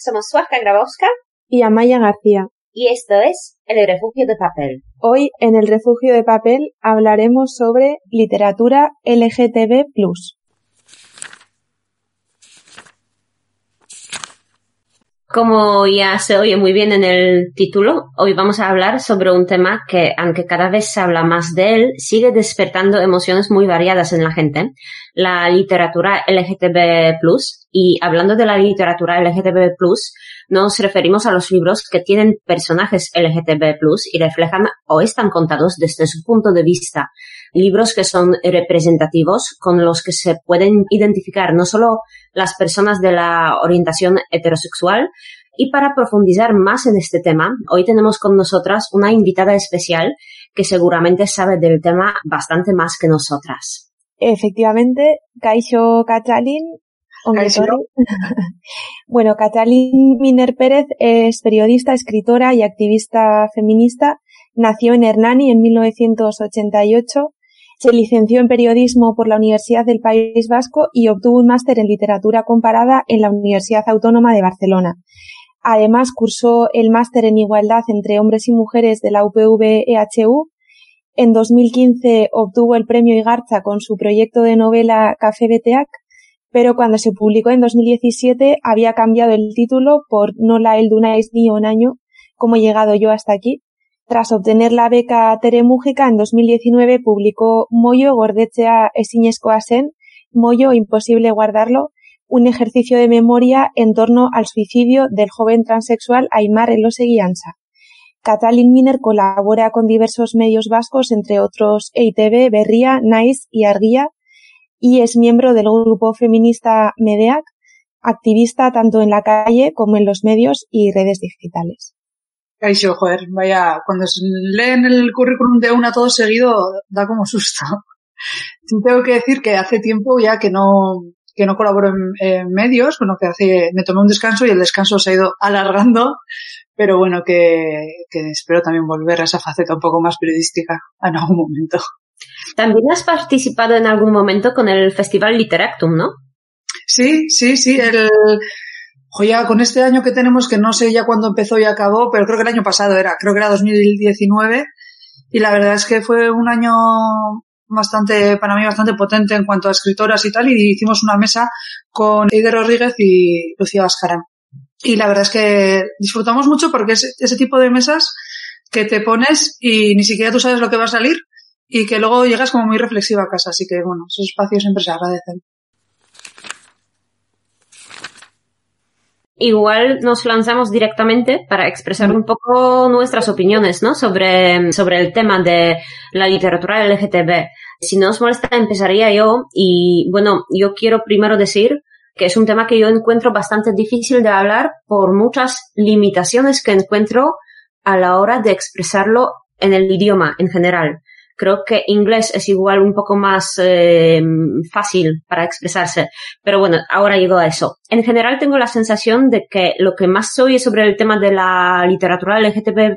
Somos Suazca Grabowska y Amaya García. Y esto es El Refugio de Papel. Hoy en El Refugio de Papel hablaremos sobre literatura LGTB. Como ya se oye muy bien en el título, hoy vamos a hablar sobre un tema que, aunque cada vez se habla más de él, sigue despertando emociones muy variadas en la gente. La literatura LGTB+, y hablando de la literatura LGTB+, nos referimos a los libros que tienen personajes LGTB+, y reflejan o están contados desde su punto de vista. Libros que son representativos, con los que se pueden identificar no solo las personas de la orientación heterosexual, y para profundizar más en este tema, hoy tenemos con nosotras una invitada especial que seguramente sabe del tema bastante más que nosotras. Efectivamente, Kaisho Katalin bueno, Catalín Miner Pérez es periodista, escritora y activista feminista. Nació en Hernani en 1988. Se licenció en periodismo por la Universidad del País Vasco y obtuvo un máster en literatura comparada en la Universidad Autónoma de Barcelona. Además, cursó el máster en igualdad entre hombres y mujeres de la UPV-EHU. En 2015 obtuvo el premio Igarza con su proyecto de novela Café Beteac pero cuando se publicó en 2017 había cambiado el título por No la el Dunais ni un año, como he llegado yo hasta aquí. Tras obtener la beca Tere Mújica en 2019 publicó Moyo Gordechea Esiñesco Asen, Moyo Imposible Guardarlo, un ejercicio de memoria en torno al suicidio del joven transexual Aymar Eloseguianza. Catalin Miner colabora con diversos medios vascos, entre otros EITB, Berría, Nice y Arguía, y es miembro del grupo feminista MEDEAC, activista tanto en la calle como en los medios y redes digitales. Caixo, joder, vaya, cuando leen el currículum de una todo seguido, da como susto. Tengo que decir que hace tiempo ya que no, que no colaboro en, medios, bueno, que hace, me tomé un descanso y el descanso se ha ido alargando, pero bueno, que, que espero también volver a esa faceta un poco más periodística en algún momento. También has participado en algún momento con el Festival Literactum, ¿no? Sí, sí, sí. El, joya, con este año que tenemos, que no sé ya cuándo empezó y acabó, pero creo que el año pasado era, creo que era 2019. Y la verdad es que fue un año bastante, para mí bastante potente en cuanto a escritoras y tal, y hicimos una mesa con Eider Rodríguez y Lucía Vascarán. Y la verdad es que disfrutamos mucho porque es ese tipo de mesas que te pones y ni siquiera tú sabes lo que va a salir y que luego llegas como muy reflexiva a casa, así que bueno, esos espacios siempre se agradecen. Igual nos lanzamos directamente para expresar un poco nuestras opiniones, ¿no? Sobre, sobre el tema de la literatura LGTB. Si no os molesta, empezaría yo. Y bueno, yo quiero primero decir que es un tema que yo encuentro bastante difícil de hablar por muchas limitaciones que encuentro a la hora de expresarlo en el idioma en general. Creo que inglés es igual un poco más eh, fácil para expresarse. Pero bueno, ahora llego a eso. En general tengo la sensación de que lo que más se oye sobre el tema de la literatura LGTB+,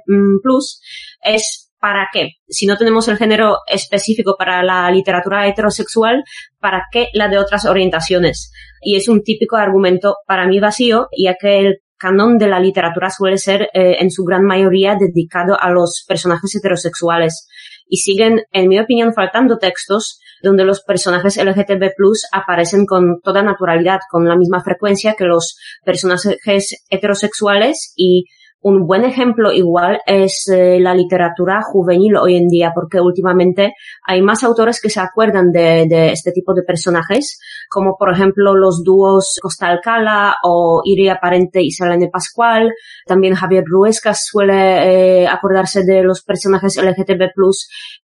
es ¿para qué? Si no tenemos el género específico para la literatura heterosexual, ¿para qué la de otras orientaciones? Y es un típico argumento para mí vacío, ya que el canon de la literatura suele ser eh, en su gran mayoría dedicado a los personajes heterosexuales y siguen, en mi opinión, faltando textos donde los personajes LGTB aparecen con toda naturalidad, con la misma frecuencia que los personajes heterosexuales y un buen ejemplo igual es eh, la literatura juvenil hoy en día, porque últimamente hay más autores que se acuerdan de, este tipo de personajes, como por ejemplo los dúos Costa Alcala o Iria Parente y Selene Pascual. También Javier Ruesca suele eh, acordarse de los personajes LGTB+,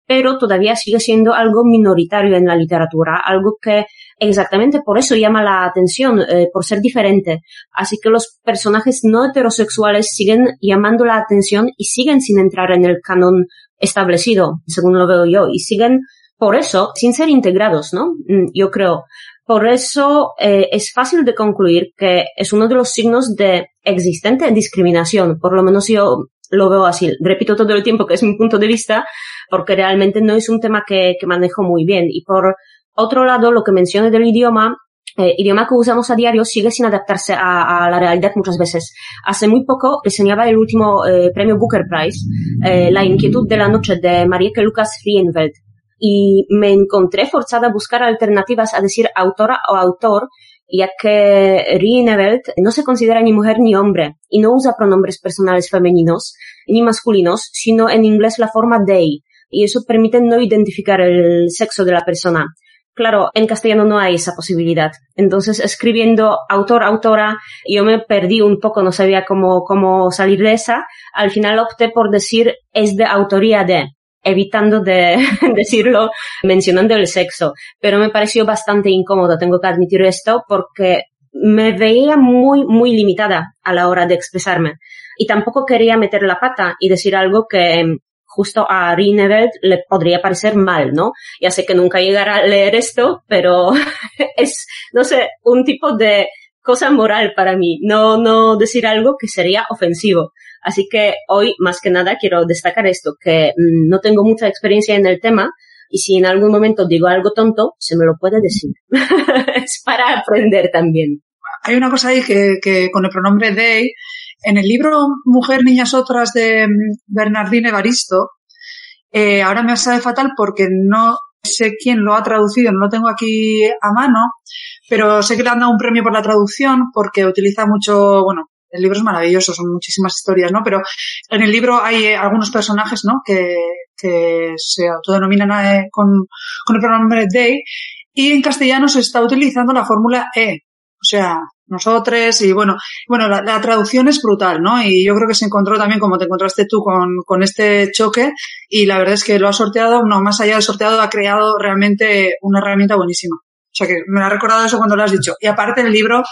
pero todavía sigue siendo algo minoritario en la literatura, algo que exactamente por eso llama la atención, eh, por ser diferente. Así que los personajes no heterosexuales siguen llamando la atención y siguen sin entrar en el canon establecido, según lo veo yo, y siguen por eso sin ser integrados, ¿no? Mm, yo creo. Por eso eh, es fácil de concluir que es uno de los signos de existente discriminación, por lo menos yo lo veo así. Repito todo el tiempo que es mi punto de vista, porque realmente no es un tema que, manejo muy bien. Y por otro lado, lo que mencioné del idioma, eh, idioma que usamos a diario sigue sin adaptarse a, la realidad muchas veces. Hace muy poco reseñaba el último eh, premio Booker Prize, eh, La inquietud de la noche de Marieke Lucas Frienveld, y me encontré forzada a buscar alternativas a decir autora o autor, ya que Rienveld no se considera ni mujer ni hombre y no usa pronombres personales femeninos ni masculinos, sino en inglés la forma they, y eso permite no identificar el sexo de la persona. Claro, en castellano no hay esa posibilidad. Entonces, escribiendo autor, autora, yo me perdí un poco, no sabía cómo, cómo salir de esa. Al final opté por decir es de autoría de, evitando de decirlo mencionando el sexo. Pero me pareció bastante incómodo, tengo que admitir esto, porque me veía muy, muy limitada a la hora de expresarme. Y tampoco quería meter la pata y decir algo que justo a Rineveld le podría parecer mal, ¿no? Ya sé que nunca llegará a leer esto, pero es, no sé, un tipo de cosa moral para mí, no, no decir algo que sería ofensivo. Así que hoy, más que nada, quiero destacar esto, que mm, no tengo mucha experiencia en el tema, y si en algún momento digo algo tonto, se me lo puede decir. es para aprender también. Hay una cosa ahí que, con el pronombre they en el libro Mujer, Niñas, Otras de mm, Bernardine Evaristo, eh, ahora me sale fatal porque no sé quién lo ha traducido, no lo tengo aquí a mano, pero sé que le han dado un premio por la traducción porque utiliza mucho, bueno, el libro es maravilloso, son muchísimas historias, ¿no? Pero en el libro hay eh, algunos personajes, ¿no? Que, que se autodenominan eh, con, con el pronombre they y en castellano se está utilizando la fórmula E. O sea, nosotros y bueno, bueno, la, traducción es brutal, ¿no? Y yo creo que se encontró también como te encontraste tú con, con este choque y la verdad es que lo ha sorteado, no, más allá del sorteado ha creado realmente una herramienta buenísima. O sea que me ha recordado eso cuando lo has dicho. Y aparte el libro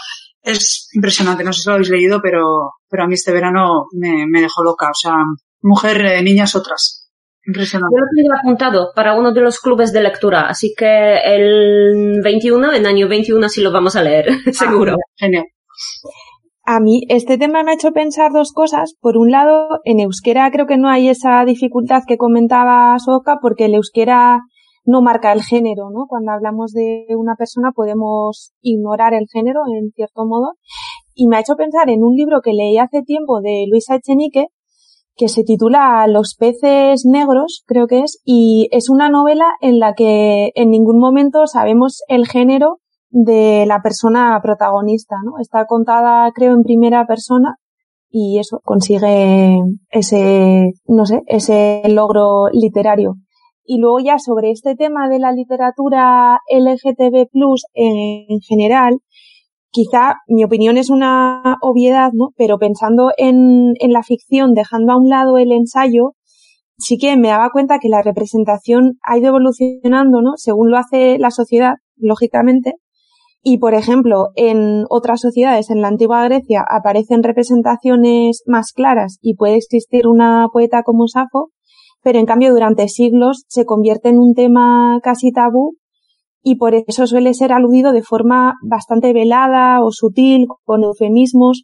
es impresionante, no sé si lo habéis leído, pero, pero a mí este verano me, me dejó loca. O sea, mujer, eh, niñas, otras. Impresionante. Yo lo tengo apuntado para uno de los clubes de lectura, así que el 21, en año 21 sí lo vamos a leer, seguro. Ah, genial. A mí este tema me ha hecho pensar dos cosas. Por un lado, en euskera creo que no hay esa dificultad que comentaba Soca, porque el euskera no marca el género, ¿no? Cuando hablamos de una persona podemos ignorar el género en cierto modo. Y me ha hecho pensar en un libro que leí hace tiempo de Luisa Echenique, que se titula Los peces negros, creo que es, y es una novela en la que en ningún momento sabemos el género de la persona protagonista, ¿no? Está contada, creo, en primera persona y eso consigue ese, no sé, ese logro literario. Y luego ya sobre este tema de la literatura LGTB+, en, en general, quizá mi opinión es una obviedad, ¿no? Pero pensando en, en la ficción, dejando a un lado el ensayo, sí que me daba cuenta que la representación ha ido evolucionando, ¿no? Según lo hace la sociedad, lógicamente. Y, por ejemplo, en otras sociedades, en la antigua Grecia, aparecen representaciones más claras y puede existir una poeta como Safo, pero en cambio durante siglos se convierte en un tema casi tabú y por eso suele ser aludido de forma bastante velada o sutil, con eufemismos.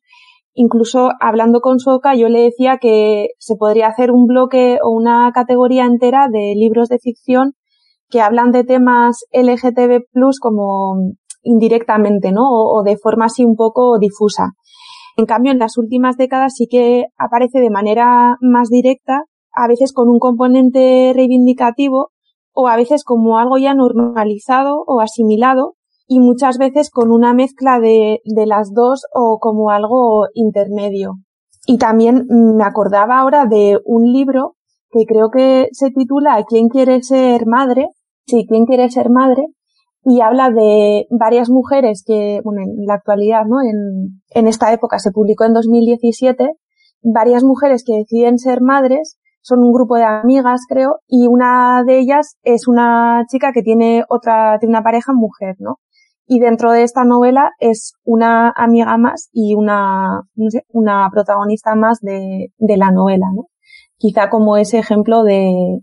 Incluso hablando con Soca, yo le decía que se podría hacer un bloque o una categoría entera de libros de ficción que hablan de temas LGTB como indirectamente, ¿no? O, o de forma así un poco difusa. En cambio, en las últimas décadas sí que aparece de manera más directa, a veces con un componente reivindicativo o a veces como algo ya normalizado o asimilado y muchas veces con una mezcla de, las dos o como algo intermedio. Y también me acordaba ahora de un libro que creo que se titula ¿Quién quiere ser madre? Sí, ¿Quién quiere ser madre? Y habla de varias mujeres que, bueno, en la actualidad, ¿no? En, en esta época se publicó en 2017, varias mujeres que deciden ser madres son un grupo de amigas, creo, y una de ellas es una chica que tiene otra, tiene una pareja mujer, ¿no? Y dentro de esta novela es una amiga más y una, no sé, una protagonista más de, de la novela, ¿no? Quizá como ese ejemplo de,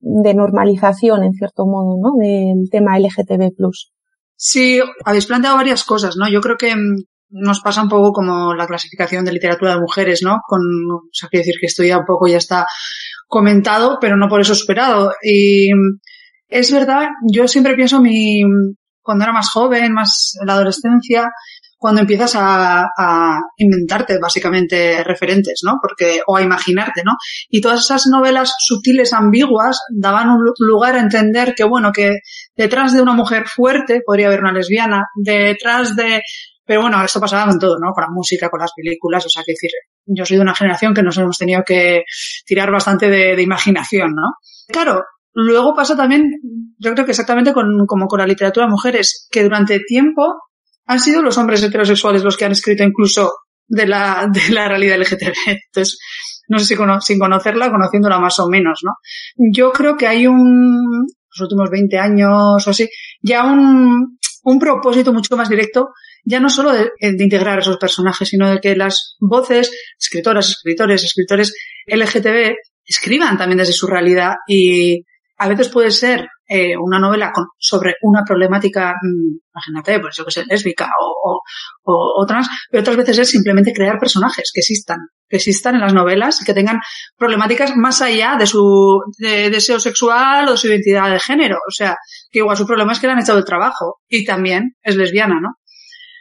de normalización, en cierto modo, ¿no? Del tema LGTB+. Sí, habéis planteado varias cosas, ¿no? Yo creo que mm, nos pasa un poco como la clasificación de literatura de mujeres, ¿no? Con, o sea, quiero decir que esto ya un poco ya está comentado, pero no por eso superado. Y es verdad, yo siempre pienso mi, cuando era más joven, más en la adolescencia, cuando empiezas a, a, inventarte básicamente referentes, ¿no? Porque, o a imaginarte, ¿no? Y todas esas novelas sutiles, ambiguas, daban un lugar a entender que, bueno, que detrás de una mujer fuerte podría haber una lesbiana, detrás de, pero bueno, esto pasaba con todo, ¿no? Con la música, con las películas, o sea, que decir, yo soy de una generación que nos hemos tenido que tirar bastante de, imaginación, ¿no? Claro, luego pasa también, yo creo que exactamente con, como con la literatura de mujeres, que durante tiempo han sido los hombres heterosexuales los que han escrito incluso de la, de la realidad LGTB. Entonces, no sé si sin conocerla, conociéndola más o menos, ¿no? Yo creo que hay un, los últimos 20 años o así, ya un, un propósito mucho más directo, ya no solo de, integrar esos personajes, sino de que las voces, escritoras, escritores, escritores LGTB, escriban también desde su realidad y a veces puede ser eh, una novela con, sobre una problemática, mmm, imagínate, pues yo que sé, lésbica o, o, o, trans, pero otras veces es simplemente crear personajes que existan, que existan en las novelas y que tengan problemáticas más allá de su de deseo sexual o de su identidad de género. O sea, que igual su problema es que le han echado el trabajo y también es lesbiana, ¿no?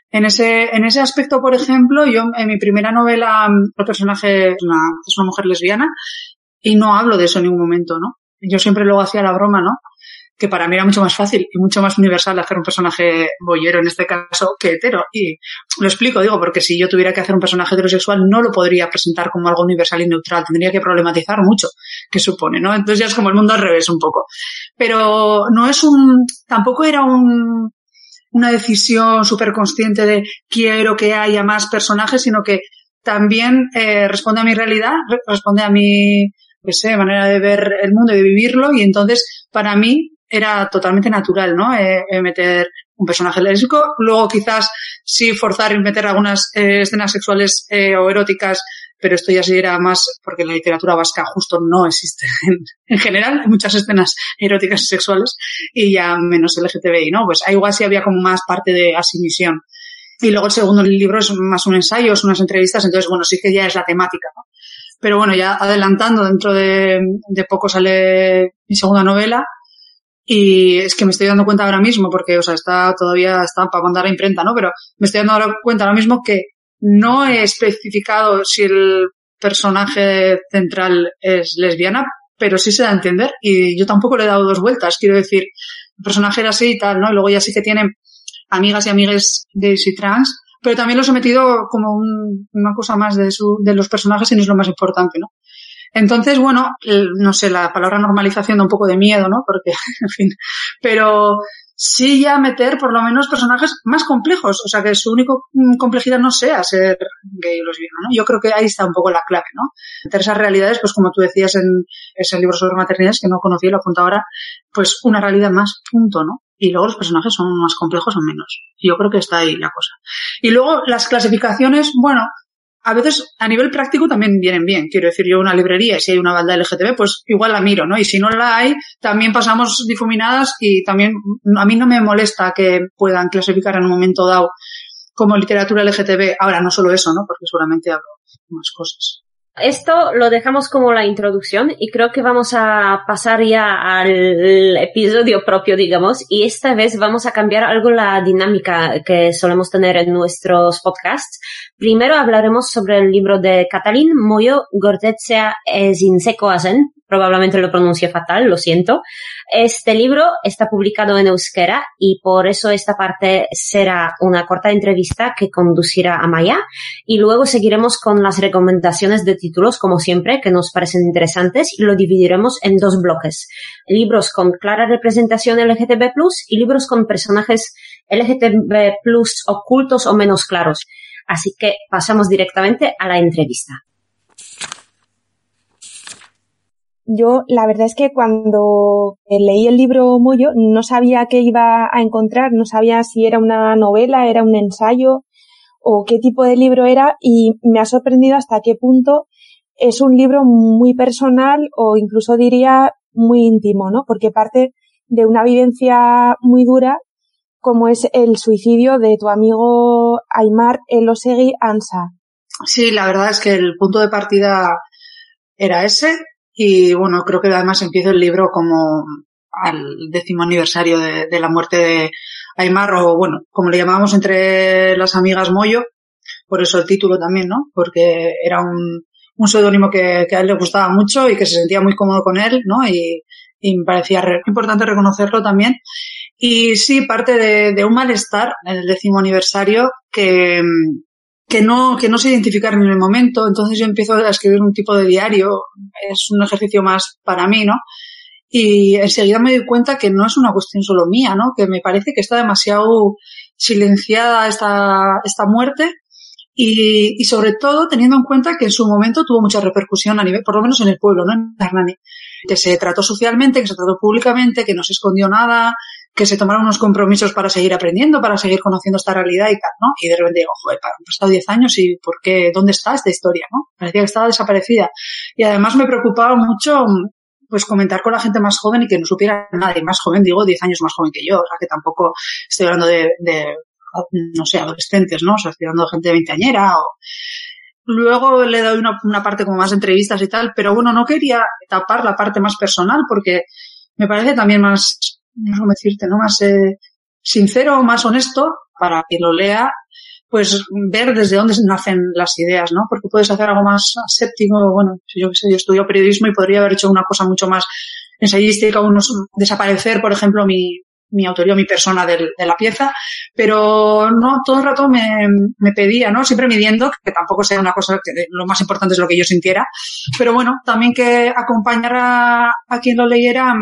En ese, en ese aspecto, por ejemplo, yo en mi primera novela, el personaje es una, es una mujer lesbiana y no hablo de eso en ningún momento, ¿no? Yo siempre luego hacía la broma, ¿no? Que para mí era mucho más fácil y mucho más universal hacer un personaje boyero en este caso que hetero. Y lo explico, digo, porque si yo tuviera que hacer un personaje heterosexual no lo podría presentar como algo universal y neutral. Tendría que problematizar mucho, que supone, ¿no? Entonces ya es como el mundo al revés un poco. Pero no es un, tampoco era un, una decisión súper consciente de quiero que haya más personajes, sino que también eh, responde a mi realidad, responde a mi, que sé, manera de ver el mundo y de vivirlo y entonces para mí era totalmente natural, ¿no? Eh, eh, meter un personaje lésbico, luego quizás sí forzar y meter algunas eh, escenas sexuales o eróticas, pero esto ya sí era más porque la literatura vasca justo no existe en, en general, hay muchas escenas eróticas y sexuales y ya menos LGTBI, ¿no? Pues ahí igual sí había como más parte de asimisión. Y luego el segundo libro es más un ensayo, son unas entrevistas, entonces bueno, sí que ya es la temática, ¿no? Pero bueno, ya adelantando, dentro de, de poco sale mi segunda novela, y es que me estoy dando cuenta ahora mismo, porque, o sea, está todavía, está para mandar a imprenta, ¿no? Pero me estoy dando cuenta ahora mismo que no he especificado si el personaje central es lesbiana, pero sí se da a entender y yo tampoco le he dado dos vueltas. Quiero decir, el personaje era así y tal, ¿no? Y luego ya sí que tiene amigas y amigues gays y trans, pero también los he metido como un, una cosa más de, su, de los personajes y no es lo más importante, ¿no? Entonces, bueno, no sé, la palabra normalización da un poco de miedo, ¿no? Porque, en fin, pero sí ya meter por lo menos personajes más complejos, o sea, que su única complejidad no sea ser gay o lesbiana, ¿no? Yo creo que ahí está un poco la clave, ¿no? Meter esas realidades, pues como tú decías en ese libro sobre maternidades que no conocí, lo apunto ahora, pues una realidad más, punto, ¿no? Y luego los personajes son más complejos o menos. Yo creo que está ahí la cosa. Y luego las clasificaciones, bueno, a veces a nivel práctico también vienen bien. Quiero decir, yo una librería, si hay una balda LGTB, pues igual la miro, ¿no? Y si no la hay, también pasamos difuminadas y también a mí no me molesta que puedan clasificar en un momento dado como literatura LGTB. Ahora, no solo eso, ¿no? Porque seguramente hablo más cosas. Esto lo dejamos como la introducción y creo que vamos a pasar ya al episodio propio, digamos, y esta vez vamos a cambiar algo la dinámica que solemos tener en nuestros podcasts. Primero hablaremos sobre el libro de Catalín Moyo Gordetzea Ezinsekoazen, probablemente lo pronuncie fatal, lo siento. Este libro está publicado en euskera y por eso esta parte será una corta entrevista que conducirá a Maya y luego seguiremos con las recomendaciones de títulos, como siempre, que nos parecen interesantes y lo dividiremos en dos bloques. Libros con clara representación LGTB+, y libros con personajes LGTB+, ocultos o menos claros. Así que pasamos directamente a la entrevista. Yo, la verdad es que cuando leí el libro Moyo no sabía qué iba a encontrar, no sabía si era una novela, era un ensayo o qué tipo de libro era y me ha sorprendido hasta qué punto es un libro muy personal o incluso diría muy íntimo, ¿no? Porque parte de una vivencia muy dura como es el suicidio de tu amigo Aymar Elosegui Ansa. Sí, la verdad es que el punto de partida era ese y bueno, creo que además empieza el libro como al décimo aniversario de, la muerte de Aymar, o bueno, como le llamábamos entre las amigas Moyo, por eso el título también, ¿no? Porque era un, un seudónimo que, a él le gustaba mucho y que se sentía muy cómodo con él, ¿no? Y, me parecía importante reconocerlo también. Y sí, parte de, un malestar en el décimo aniversario que, que no, que no se identificaron en el momento. Entonces yo empiezo a escribir un tipo de diario. Es un ejercicio más para mí, ¿no? Y enseguida me doy cuenta que no es una cuestión solo mía, ¿no? Que me parece que está demasiado silenciada esta, esta muerte y, y, sobre todo teniendo en cuenta que en su momento tuvo mucha repercusión a nivel, por lo menos en el pueblo, ¿no? En Hernani. Que se trató socialmente, que se trató públicamente, que no se escondió nada, que se tomaron unos compromisos para seguir aprendiendo, para seguir conociendo esta realidad y tal, ¿no? Y de repente digo, joder, han pasado 10 años y ¿por qué? ¿Dónde está esta historia, no? Parecía que estaba desaparecida. Y además me preocupaba mucho pues comentar con la gente más joven y que no supiera nada. Y más joven, digo, 10 años más joven que yo. O sea, que tampoco estoy hablando de, de no sé, adolescentes, ¿no? O sea, estoy hablando de gente veinteañera o... Luego le doy una, una parte como más de entrevistas y tal, pero bueno, no quería tapar la parte más personal porque me parece también más, no decirte, ¿no? Más eh, sincero, más honesto para que lo lea pues ver desde dónde nacen las ideas, ¿no? Porque puedes hacer algo más séptico, bueno, yo qué sé, yo estudio periodismo y podría haber hecho una cosa mucho más ensayística, unos, desaparecer, por ejemplo, mi, mi autoría, mi persona de la pieza, pero no, todo el rato me, me, pedía, ¿no? Siempre midiendo, que tampoco sea una cosa que lo más importante es lo que yo sintiera, pero bueno, también que acompañara a quien lo leyera,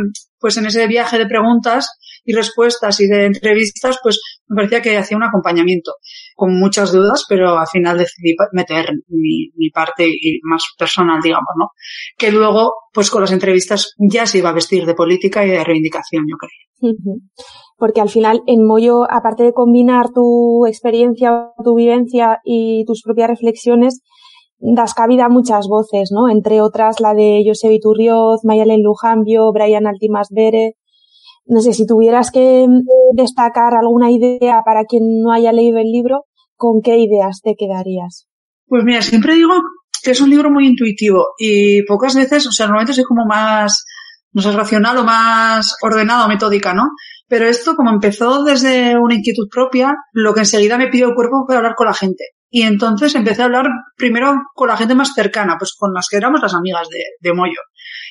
pues en ese viaje de preguntas y respuestas y de entrevistas, pues me parecía que hacía un acompañamiento con muchas dudas, pero al final decidí meter mi, parte y más personal, digamos, ¿no? Que luego, pues con las entrevistas ya se iba a vestir de política y de reivindicación, yo creo. Porque al final, en Moyo, aparte de combinar tu experiencia, tu vivencia y tus propias reflexiones, das cabida a muchas voces, ¿no? Entre otras la de José Iturrioz, Mayalen Lujambio, Brian Altimas Bere, no sé, si tuvieras que destacar alguna idea para quien no haya leído el libro, ¿con qué ideas te quedarías? Pues mira, siempre digo que es un libro muy intuitivo y pocas veces, o sea, normalmente soy como más, no sé, racional o más ordenado, metódica, ¿no? Pero esto, como empezó desde una inquietud propia, lo que enseguida me pidió el cuerpo fue hablar con la gente. Y entonces empecé a hablar primero con la gente más cercana, pues con las que éramos las amigas de, de Moyo.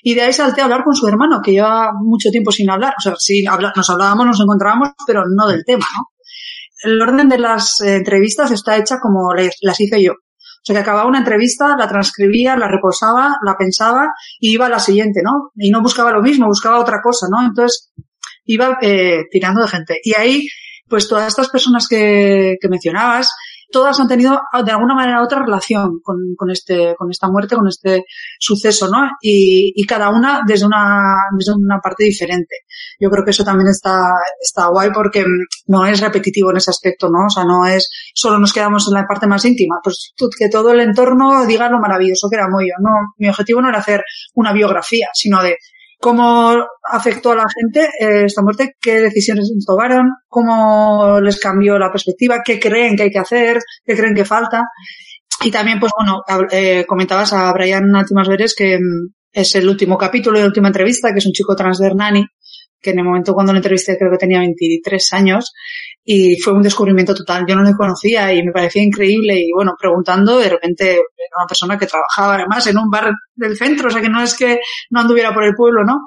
Y de ahí salté a hablar con su hermano, que lleva mucho tiempo sin hablar. O sea, sí, nos hablábamos, nos encontrábamos, pero no del tema, ¿no? El orden de las eh, entrevistas está hecha como las hice yo. O sea, que acababa una entrevista, la transcribía, la reposaba, la pensaba y iba a la siguiente, ¿no? Y no buscaba lo mismo, buscaba otra cosa, ¿no? Entonces, iba eh, tirando de gente. Y ahí, pues todas estas personas que, que mencionabas, todas han tenido de alguna manera otra relación con, con, este, con esta muerte, con este suceso, ¿no? Y, y, cada una desde una, desde una parte diferente. Yo creo que eso también está, está guay porque no es repetitivo en ese aspecto, ¿no? O sea, no es, solo nos quedamos en la parte más íntima, pues que todo el entorno diga lo maravilloso que era Moyo. No, mi objetivo no era hacer una biografía, sino de cómo afectó a la gente eh, esta muerte, qué decisiones tomaron, cómo les cambió la perspectiva, qué creen que hay que hacer, qué creen que falta. Y también, pues bueno, eh, comentabas a Brian Altimas Veres que mm, es el último capítulo y la última entrevista, que es un chico trans de Hernani, que en el momento cuando lo entrevisté creo que tenía 23 años y fue un descubrimiento total. Yo no lo conocía y me parecía increíble y bueno, preguntando, de repente era una persona que trabajaba además en un bar del centro, o sea que no es que no anduviera por el pueblo, ¿no?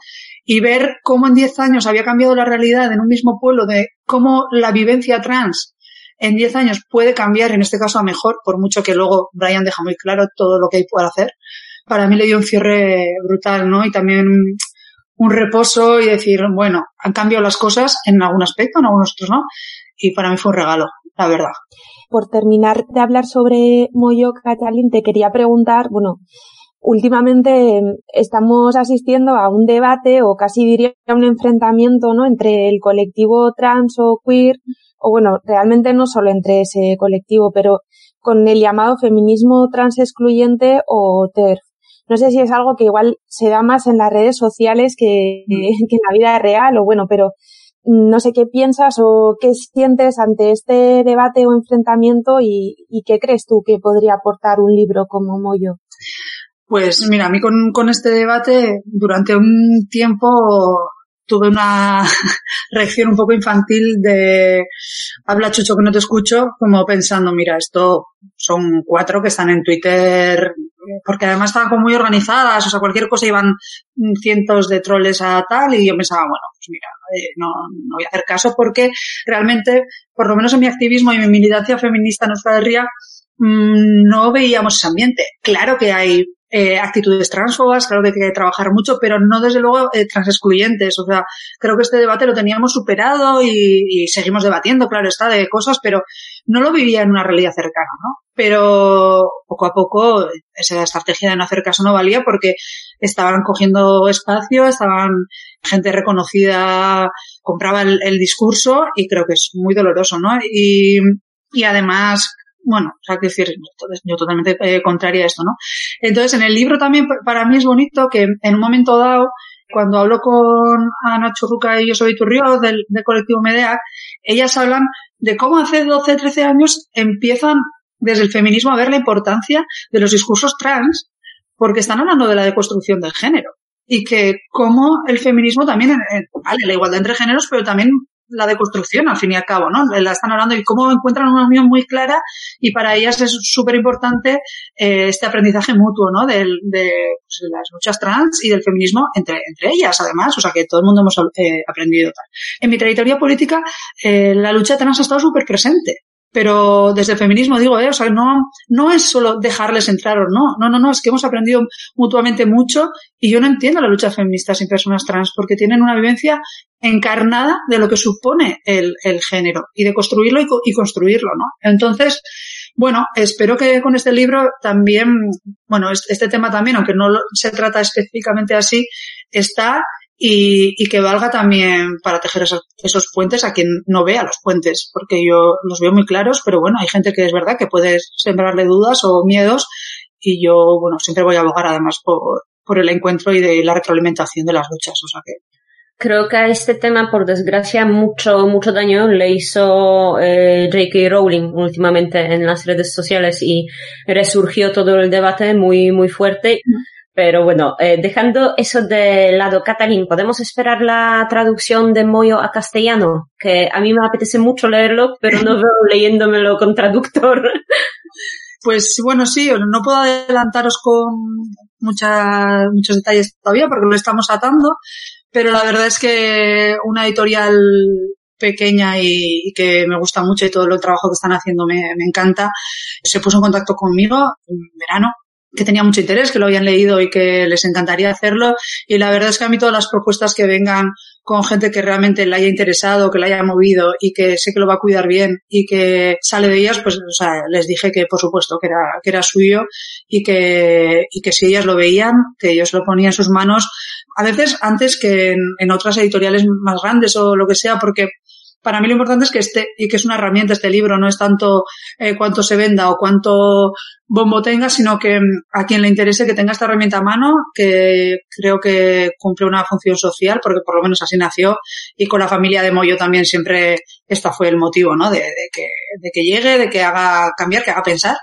Y ver cómo en 10 años había cambiado la realidad en un mismo pueblo, de cómo la vivencia trans en 10 años puede cambiar, en este caso a mejor, por mucho que luego Brian deja muy claro todo lo que hay por hacer. Para mí le dio un cierre brutal, ¿no? Y también un reposo y decir, bueno, han cambiado las cosas en algún aspecto, en algunos otros no, y para mí fue un regalo, la verdad. Por terminar de hablar sobre Moyo Catalín, te quería preguntar, bueno, últimamente estamos asistiendo a un debate o casi diría un enfrentamiento, ¿no? Entre el colectivo trans o queer, o bueno, realmente no solo entre ese colectivo, pero con el llamado feminismo trans excluyente o TERF. No sé si es algo que igual se da más en las redes sociales que, mm. que en la vida real o bueno, pero no sé qué piensas o qué sientes ante este debate o enfrentamiento y, qué crees tú que podría aportar un libro como Moyo. Pues mira, a mí con, con este debate durante un tiempo tuve una reacción un poco infantil de habla chucho que no te escucho, como pensando, mira, esto son cuatro que están en Twitter, porque además estaban como muy organizadas, o sea, cualquier cosa iban cientos de troles a tal, y yo pensaba, bueno, pues mira, eh, no, no voy a hacer caso porque realmente, por lo menos en mi activismo y mi militancia feminista en Euskal Herria, mm, no veíamos ese ambiente. Claro que hay eh, actitudes transfobas, claro que hay que trabajar mucho, pero no desde luego eh, transexcluyentes. O sea, creo que este debate lo teníamos superado y, y, seguimos debatiendo, claro está, de cosas, pero no lo vivía en una realidad cercana, ¿no? Pero poco a poco esa estrategia de no hacer caso no valía porque estaban cogiendo espacio, estaban gente reconocida, compraba el, el discurso y creo que es muy doloroso, ¿no? Y, y además bueno, o sea, que decir, yo totalmente eh, contraria a esto, ¿no? Entonces, en el libro también para mí es bonito que en un momento dado, cuando hablo con Ana Churruca y yo soy Turrió del, del colectivo Medea, ellas hablan de cómo hace 12, 13 años empiezan desde el feminismo a ver la importancia de los discursos trans, porque están hablando de la deconstrucción del género. Y que cómo el feminismo también, vale, la igualdad entre géneros, pero también la deconstrucción, al fin y al cabo, ¿no? La están hablando y cómo encuentran una unión muy clara y para ellas es súper importante eh, este aprendizaje mutuo, ¿no? De, de, pues, las luchas trans y del feminismo entre, entre ellas, además, o sea, que todo el mundo hemos eh, aprendido tal. En mi trayectoria política, eh, la lucha trans ha estado súper presente pero desde el feminismo digo, eh, o sea, no, no es solo dejarles entrar o no, no, no, no, es que hemos aprendido mutuamente mucho y yo no entiendo la lucha feminista sin personas trans porque tienen una vivencia encarnada de lo que supone el, el género y de construirlo y, y construirlo, ¿no? Entonces, bueno, espero que con este libro también, bueno, este tema también, aunque no se trata específicamente así, está y, y, que valga también para tejer esos, esos, puentes a quien no vea los puentes, porque yo los veo muy claros, pero bueno, hay gente que es verdad que puede sembrarle dudas o miedos y yo, bueno, siempre voy a abogar además por, por el encuentro y de la retroalimentación de las luchas, o sea que Creo que a este tema, por desgracia, mucho, mucho daño le hizo eh, J.K. Rowling últimamente en las redes sociales y resurgió todo el debate muy, muy fuerte. Pero bueno, eh, dejando eso de lado, Catalín, ¿podemos esperar la traducción de Moyo a castellano? Que a mí me apetece mucho leerlo, pero no veo leyéndomelo con traductor. Pues bueno, sí, no puedo adelantaros con mucha, muchos detalles todavía porque lo estamos atando, pero la verdad es que una editorial pequeña y, y, que me gusta mucho y todo el trabajo que están haciendo me, me encanta, se puso en contacto conmigo en verano que tenía mucho interés, que lo habían leído y que les encantaría hacerlo. Y la verdad es que a mí todas las propuestas que vengan con gente que realmente le haya interesado, que le haya movido y que sé que lo va a cuidar bien y que sale de ellas, pues, o sea, les dije que por supuesto que era, que era suyo y que, y que si ellas lo veían, que ellos lo ponían en sus manos, a veces antes que en otras editoriales más grandes o lo que sea, porque para mí lo importante es que esté y que es una herramienta este libro, no es tanto eh, cuánto se venda o cuánto bombo tenga, sino que mm, a quien le interese que tenga esta herramienta a mano, que creo que cumple una función social, porque por lo menos así nació, y con la familia de Moyo también siempre esta fue el motivo, ¿no? De, que, de que llegue, de que haga cambiar, que haga pensar.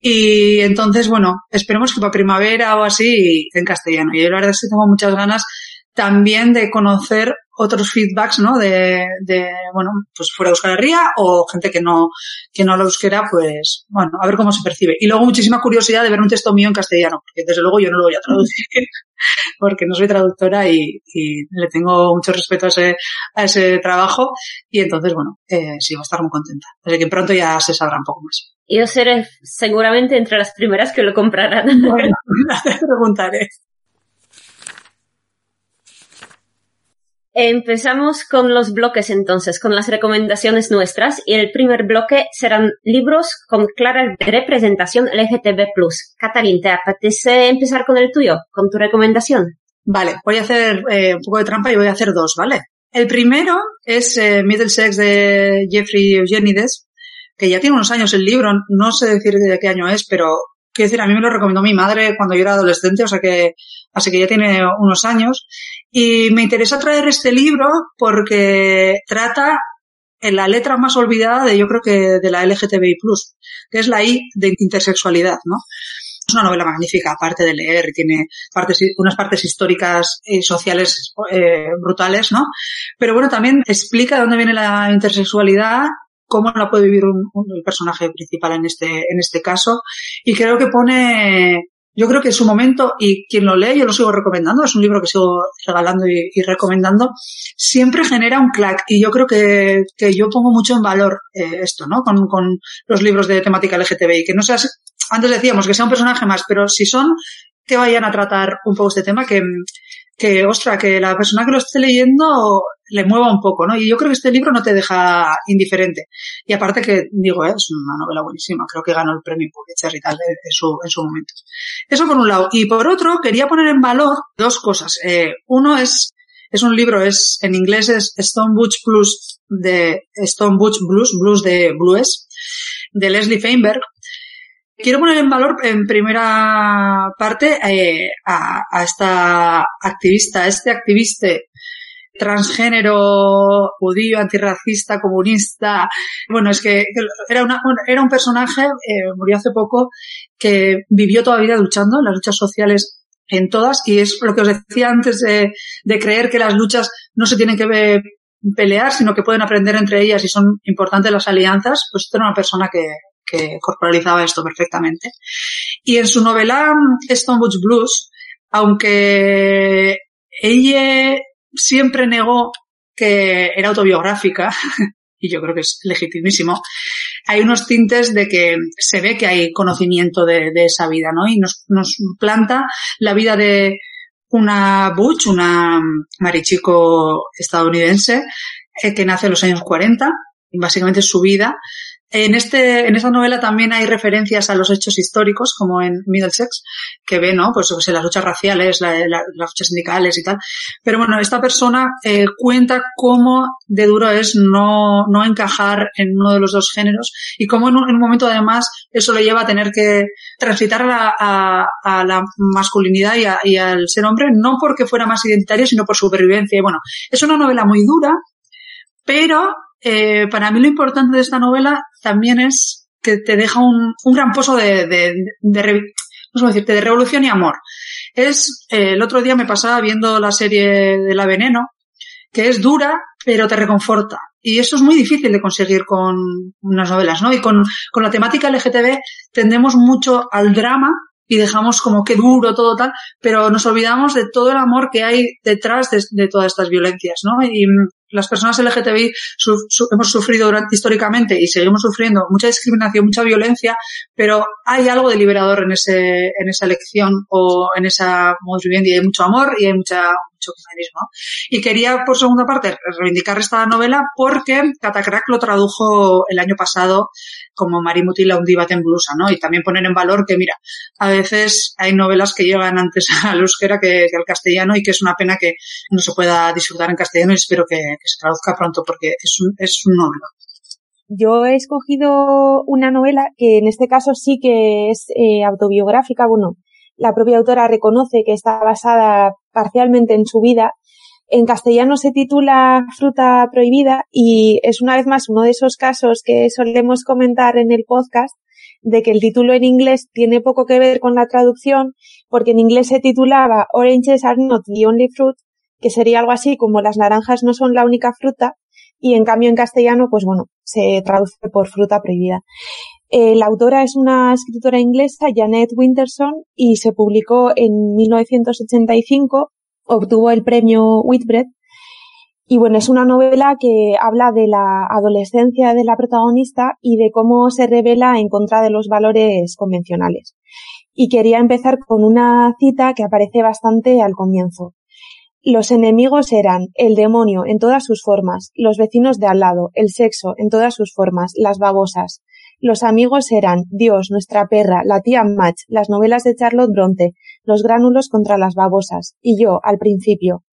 Y entonces, bueno, esperemos que para primavera o así en castellano. Y yo la verdad es que tengo muchas ganas también de conocer otros feedbacks, ¿no? De, de, bueno, pues fuera de Euskal Herria o gente que no, que no lo euskera, pues, bueno, a ver cómo se percibe. Y luego muchísima curiosidad de ver un texto mío en castellano, porque desde luego yo no lo voy a traducir, porque no soy traductora y, y le tengo mucho respeto a ese, a ese trabajo. Y entonces, bueno, eh, sí, voy a estar muy contenta. Así que pronto ya se sabrá un poco más. Yo seré seguramente entre las primeras que lo comprarán. Bueno, te preguntaré. Empezamos con los bloques entonces, con las recomendaciones nuestras y el primer bloque serán libros con clara representación LGTB+. Catalín, ¿te apetece empezar con el tuyo, con tu recomendación? Vale, voy a hacer eh, un poco de trampa y voy a hacer dos, ¿vale? El primero es eh, Middlesex de Jeffrey Eugenides, que ya tiene unos años el libro, no sé decir de qué año es, pero quiero decir, a mí me lo recomendó mi madre cuando yo era adolescente, o sea que, así que ya tiene unos años. Y me interesa traer este libro porque trata en la letra más olvidada de yo creo que de la LGTBI+, que es la I de intersexualidad, ¿no? Es una novela magnífica, aparte de leer, tiene partes, unas partes históricas y sociales eh, brutales, ¿no? Pero bueno, también explica de dónde viene la intersexualidad cómo la puede vivir un, personaje principal en este, en este caso. Y creo que pone yo creo que en su momento, y quien lo lee, yo lo sigo recomendando, es un libro que sigo regalando y, recomendando, siempre genera un clack. Y yo creo que, que yo pongo mucho en valor eh, esto, ¿no? Con, con los libros de temática LGTBI. Que no seas, antes decíamos que sea un personaje más, pero si son que vayan a tratar un poco este tema, que, que, ostra, que la persona que lo esté leyendo le mueva un poco, ¿no? Y yo creo que este libro no te deja indiferente. Y aparte que, digo, ¿eh? es una novela buenísima, creo que ganó el premio Pulitzer y tal en su, en su momento. Eso por un lado. Y por otro, quería poner en valor dos cosas. Eh, uno es, es un libro, es, en inglés es Stone Butch Blues de, Stone Butch Blues, Blues de Blues, de Leslie Feinberg, Quiero poner en valor en primera parte eh, a, a, esta activista, este activista transgénero, judío, antirracista, comunista. Bueno, es que era, una, era un personaje, eh, murió hace poco, que vivió toda la vida luchando en las luchas sociales en todas y es lo que os decía antes de, creer que las luchas no se tienen que pelear, sino que pueden aprender entre ellas y son importantes las alianzas, pues era una persona que, que corporalizaba esto perfectamente. Y en su novela Stone Butch Blues, aunque ella siempre negó que era autobiográfica, y yo creo que es legitimísimo, hay unos tintes de que se ve que hay conocimiento de, esa vida, ¿no? Y nos, nos planta la vida de una Butch, una marichico estadounidense, eh, que nace en los años 40, y básicamente su vida, en, este, en esta novela también hay referencias a los hechos históricos, como en Middlesex, que ve, ¿no? Pues, las luchas raciales, las luchas sindicales y tal. Pero bueno, esta persona eh, cuenta cómo de duro es no, no encajar en uno de los dos géneros y cómo en un, momento además eso le lleva a tener que transitar a, a, la masculinidad y, y al ser hombre, no porque fuera más identitario, sino por supervivencia. Y bueno, es una novela muy dura, pero eh, para mí lo importante de esta novela también es que te deja un, gran pozo de, de, de, ¿cómo decirte? de revolución y amor. Es, eh, el otro día me pasaba viendo la serie de La Veneno, que es dura, pero te reconforta. Y eso es muy difícil de conseguir con unas novelas, ¿no? Y con, con la temática LGTB tendemos mucho al drama y dejamos como que duro todo tal, pero nos olvidamos de todo el amor que hay detrás de, de todas estas violencias, ¿no? Y las personas LGTBI hemos sufrido históricamente y seguimos sufriendo mucha discriminación, mucha violencia, pero hay algo de liberador en ese, en esa elección o en esa modus vivendi. Hay mucho amor y hay mucha, Y quería, por segunda parte, reivindicar esta novela porque Catacrack lo tradujo el año pasado como Marimutila un diva en blusa, ¿no? Y también poner en valor que, mira, a veces hay novelas que llegan antes al euskera que, al castellano y que es una pena que no se pueda disfrutar en castellano y espero que, se traduzca pronto porque es un, es un novela. Yo he escogido una novela que en este caso sí que es eh, autobiográfica. Bueno, la propia autora reconoce que está basada parcialmente en su vida en castellano se titula Fruta Prohibida y es una vez más uno de esos casos que solemos comentar en el podcast de que el título en inglés tiene poco que ver con la traducción porque en inglés se titulaba Oranges are not the only fruit, que sería algo así como las naranjas no son la única fruta y en cambio en castellano pues bueno, se traduce por fruta prohibida. Eh, la autora es una escritora inglesa, Janet Winterson, y se publicó en 1985 obtuvo el premio Whitbread. Y bueno, es una novela que habla de la adolescencia de la protagonista y de cómo se revela en contra de los valores convencionales. Y quería empezar con una cita que aparece bastante al comienzo. Los enemigos eran el demonio en todas sus formas, los vecinos de al lado, el sexo en todas sus formas, las babosas. Los amigos eran Dios, nuestra perra, la tía Match, las novelas de Charlotte Bronte, los gránulos contra las babosas, y yo, al principio.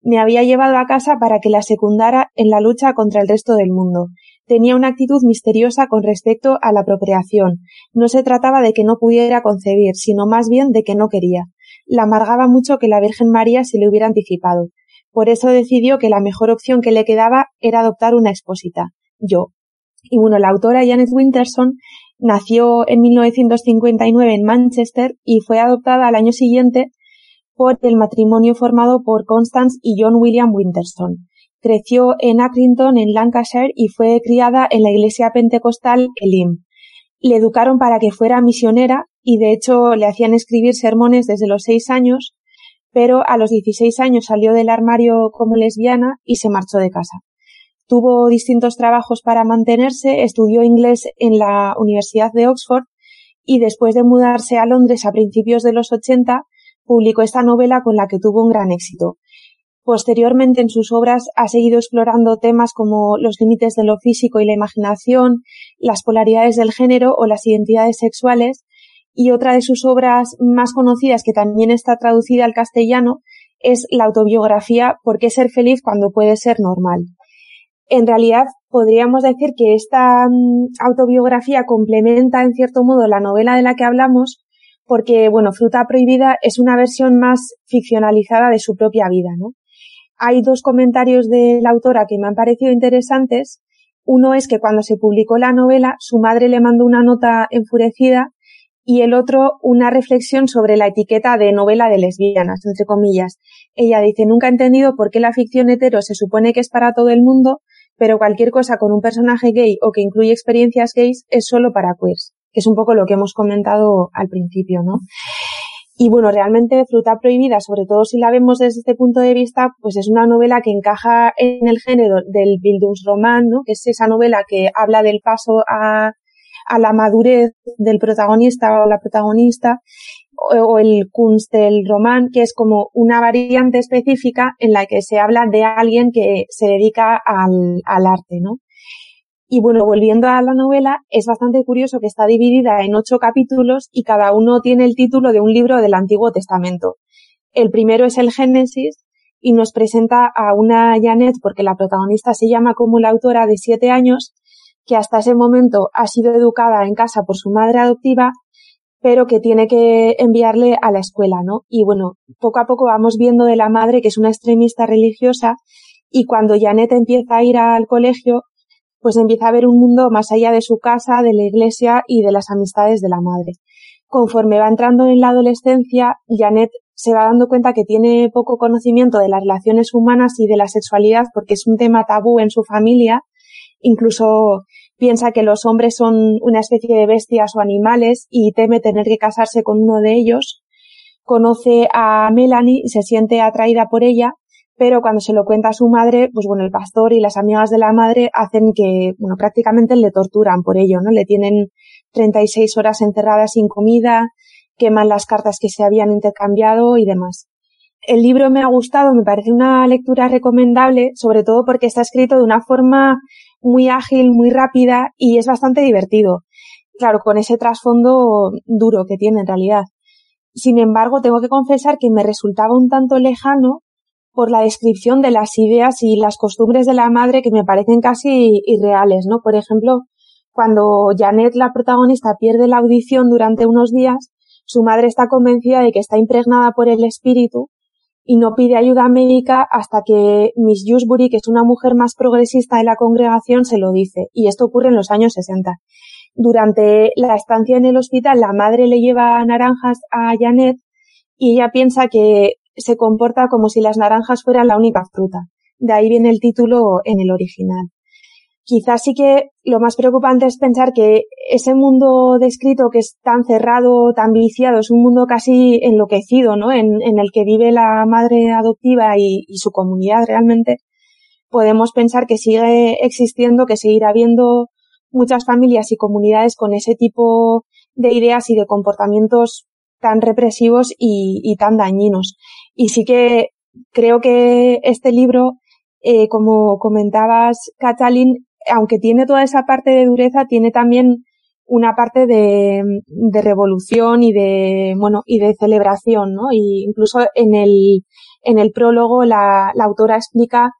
Me había llevado a casa para que la secundara en la lucha contra el resto del mundo. Tenía una actitud misteriosa con respecto a la procreación. No se trataba de que no pudiera concebir, sino más bien de que no quería. La amargaba mucho que la Virgen María se le hubiera anticipado. Por eso decidió que la mejor opción que le quedaba era adoptar una expósita, yo. Y bueno, la autora Janet Winterson Nació en 1959 en Manchester y fue adoptada al año siguiente por el matrimonio formado por Constance y John William Winterson. Creció en Accrington, en Lancashire, y fue criada en la iglesia pentecostal Elim. Le educaron para que fuera misionera y de hecho le hacían escribir sermones desde los seis años, pero a los 16 años salió del armario como lesbiana y se marchó de casa. Tuvo distintos trabajos para mantenerse, estudió inglés en la Universidad de Oxford y después de mudarse a Londres a principios de los 80, publicó esta novela con la que tuvo un gran éxito. Posteriormente en sus obras ha seguido explorando temas como los límites de lo físico y la imaginación, las polaridades del género o las identidades sexuales, y otra de sus obras más conocidas que también está traducida al castellano es la autobiografía ¿Por qué ser feliz cuando puede ser normal? En realidad podríamos decir que esta mm, autobiografía complementa en cierto modo la novela de la que hablamos porque, bueno, Fruta Prohibida es una versión más ficcionalizada de su propia vida, ¿no? Hay dos comentarios de la autora que me han parecido interesantes. Uno es que cuando se publicó la novela, su madre le mandó una nota enfurecida y el otro una reflexión sobre la etiqueta de novela de lesbianas, entre comillas. Ella dice, nunca he entendido por qué la ficción hetero se supone que es para todo el mundo, pero cualquier cosa con un personaje gay o que incluye experiencias gays es solo para queers, que es un poco lo que hemos comentado al principio, ¿no? Y bueno, realmente Fruta Prohibida, sobre todo si la vemos desde este punto de vista, pues es una novela que encaja en el género del Bildungsroman, ¿no? Que es esa novela que habla del paso a, a la madurez del protagonista o la protagonista o el Kunstelroman, que es como una variante específica en la que se habla de alguien que se dedica al, al arte, ¿no? Y bueno, volviendo a la novela, es bastante curioso que está dividida en ocho capítulos y cada uno tiene el título de un libro del Antiguo Testamento. El primero es el Génesis y nos presenta a una Janet, porque la protagonista se llama como la autora de siete años, que hasta ese momento ha sido educada en casa por su madre adoptiva pero que tiene que enviarle a la escuela, ¿no? Y bueno, poco a poco vamos viendo de la madre que es una extremista religiosa y cuando Janet empieza a ir al colegio, pues empieza a ver un mundo más allá de su casa, de la iglesia y de las amistades de la madre. Conforme va entrando en la adolescencia, Janet se va dando cuenta que tiene poco conocimiento de las relaciones humanas y de la sexualidad porque es un tema tabú en su familia. Incluso piensa que los hombres son una especie de bestias o animales y teme tener que casarse con uno de ellos. Conoce a Melanie y se siente atraída por ella, pero cuando se lo cuenta a su madre, pues bueno, el pastor y las amigas de la madre hacen que, bueno, prácticamente le torturan por ello, ¿no? Le tienen 36 horas encerradas sin comida, queman las cartas que se habían intercambiado y demás. El libro me ha gustado, me parece una lectura recomendable, sobre todo porque está escrito de una forma muy ágil, muy rápida y es bastante divertido. Claro, con ese trasfondo duro que tiene en realidad. Sin embargo, tengo que confesar que me resultaba un tanto lejano por la descripción de las ideas y las costumbres de la madre que me parecen casi irreales, ¿no? Por ejemplo, cuando Janet, la protagonista, pierde la audición durante unos días, su madre está convencida de que está impregnada por el espíritu y no pide ayuda médica hasta que Miss Dewsbury, que es una mujer más progresista de la congregación, se lo dice. Y esto ocurre en los años 60. Durante la estancia en el hospital, la madre le lleva naranjas a Janet y ella piensa que se comporta como si las naranjas fueran la única fruta. De ahí viene el título en el original quizás sí que lo más preocupante es pensar que ese mundo descrito que es tan cerrado, tan viciado, es un mundo casi enloquecido, ¿no? En, el que vive la madre adoptiva y, su comunidad realmente. Podemos pensar que sigue existiendo, que seguirá habiendo muchas familias y comunidades con ese tipo de ideas y de comportamientos tan represivos y, tan dañinos. Y sí que creo que este libro, eh, como comentabas, Catalin, aunque tiene toda esa parte de dureza, tiene también una parte de, revolución y de, bueno, y de celebración, ¿no? Y incluso en el, en el prólogo la, la autora explica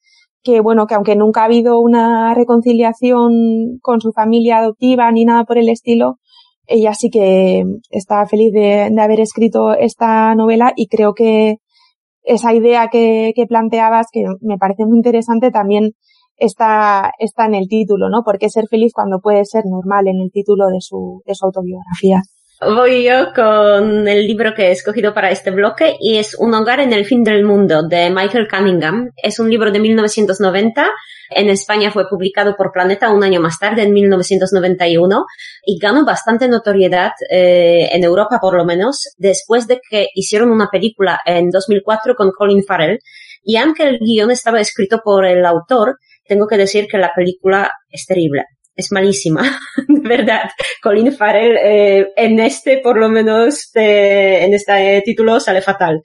que, bueno, que aunque nunca ha habido una reconciliación con su familia adoptiva ni nada por el estilo, ella sí que está feliz de, de haber escrito esta novela y creo que esa idea que, que planteabas, que me parece muy interesante, también está, está en el título, ¿no? ¿Por qué ser feliz cuando puede ser normal en el título de su, de su autobiografía? Voy yo con el libro que he escogido para este bloque y es Un hogar en el fin del mundo de Michael Cunningham. Es un libro de 1990. En España fue publicado por Planeta un año más tarde, en 1991, y ganó bastante notoriedad eh, en Europa, por lo menos, después de que hicieron una película en 2004 con Colin Farrell. Y aunque el guion estaba escrito por el autor, tengo que decir que la película es terrible es malísima, de verdad. Colin Farrell eh, en este, por lo menos, en este título sale fatal.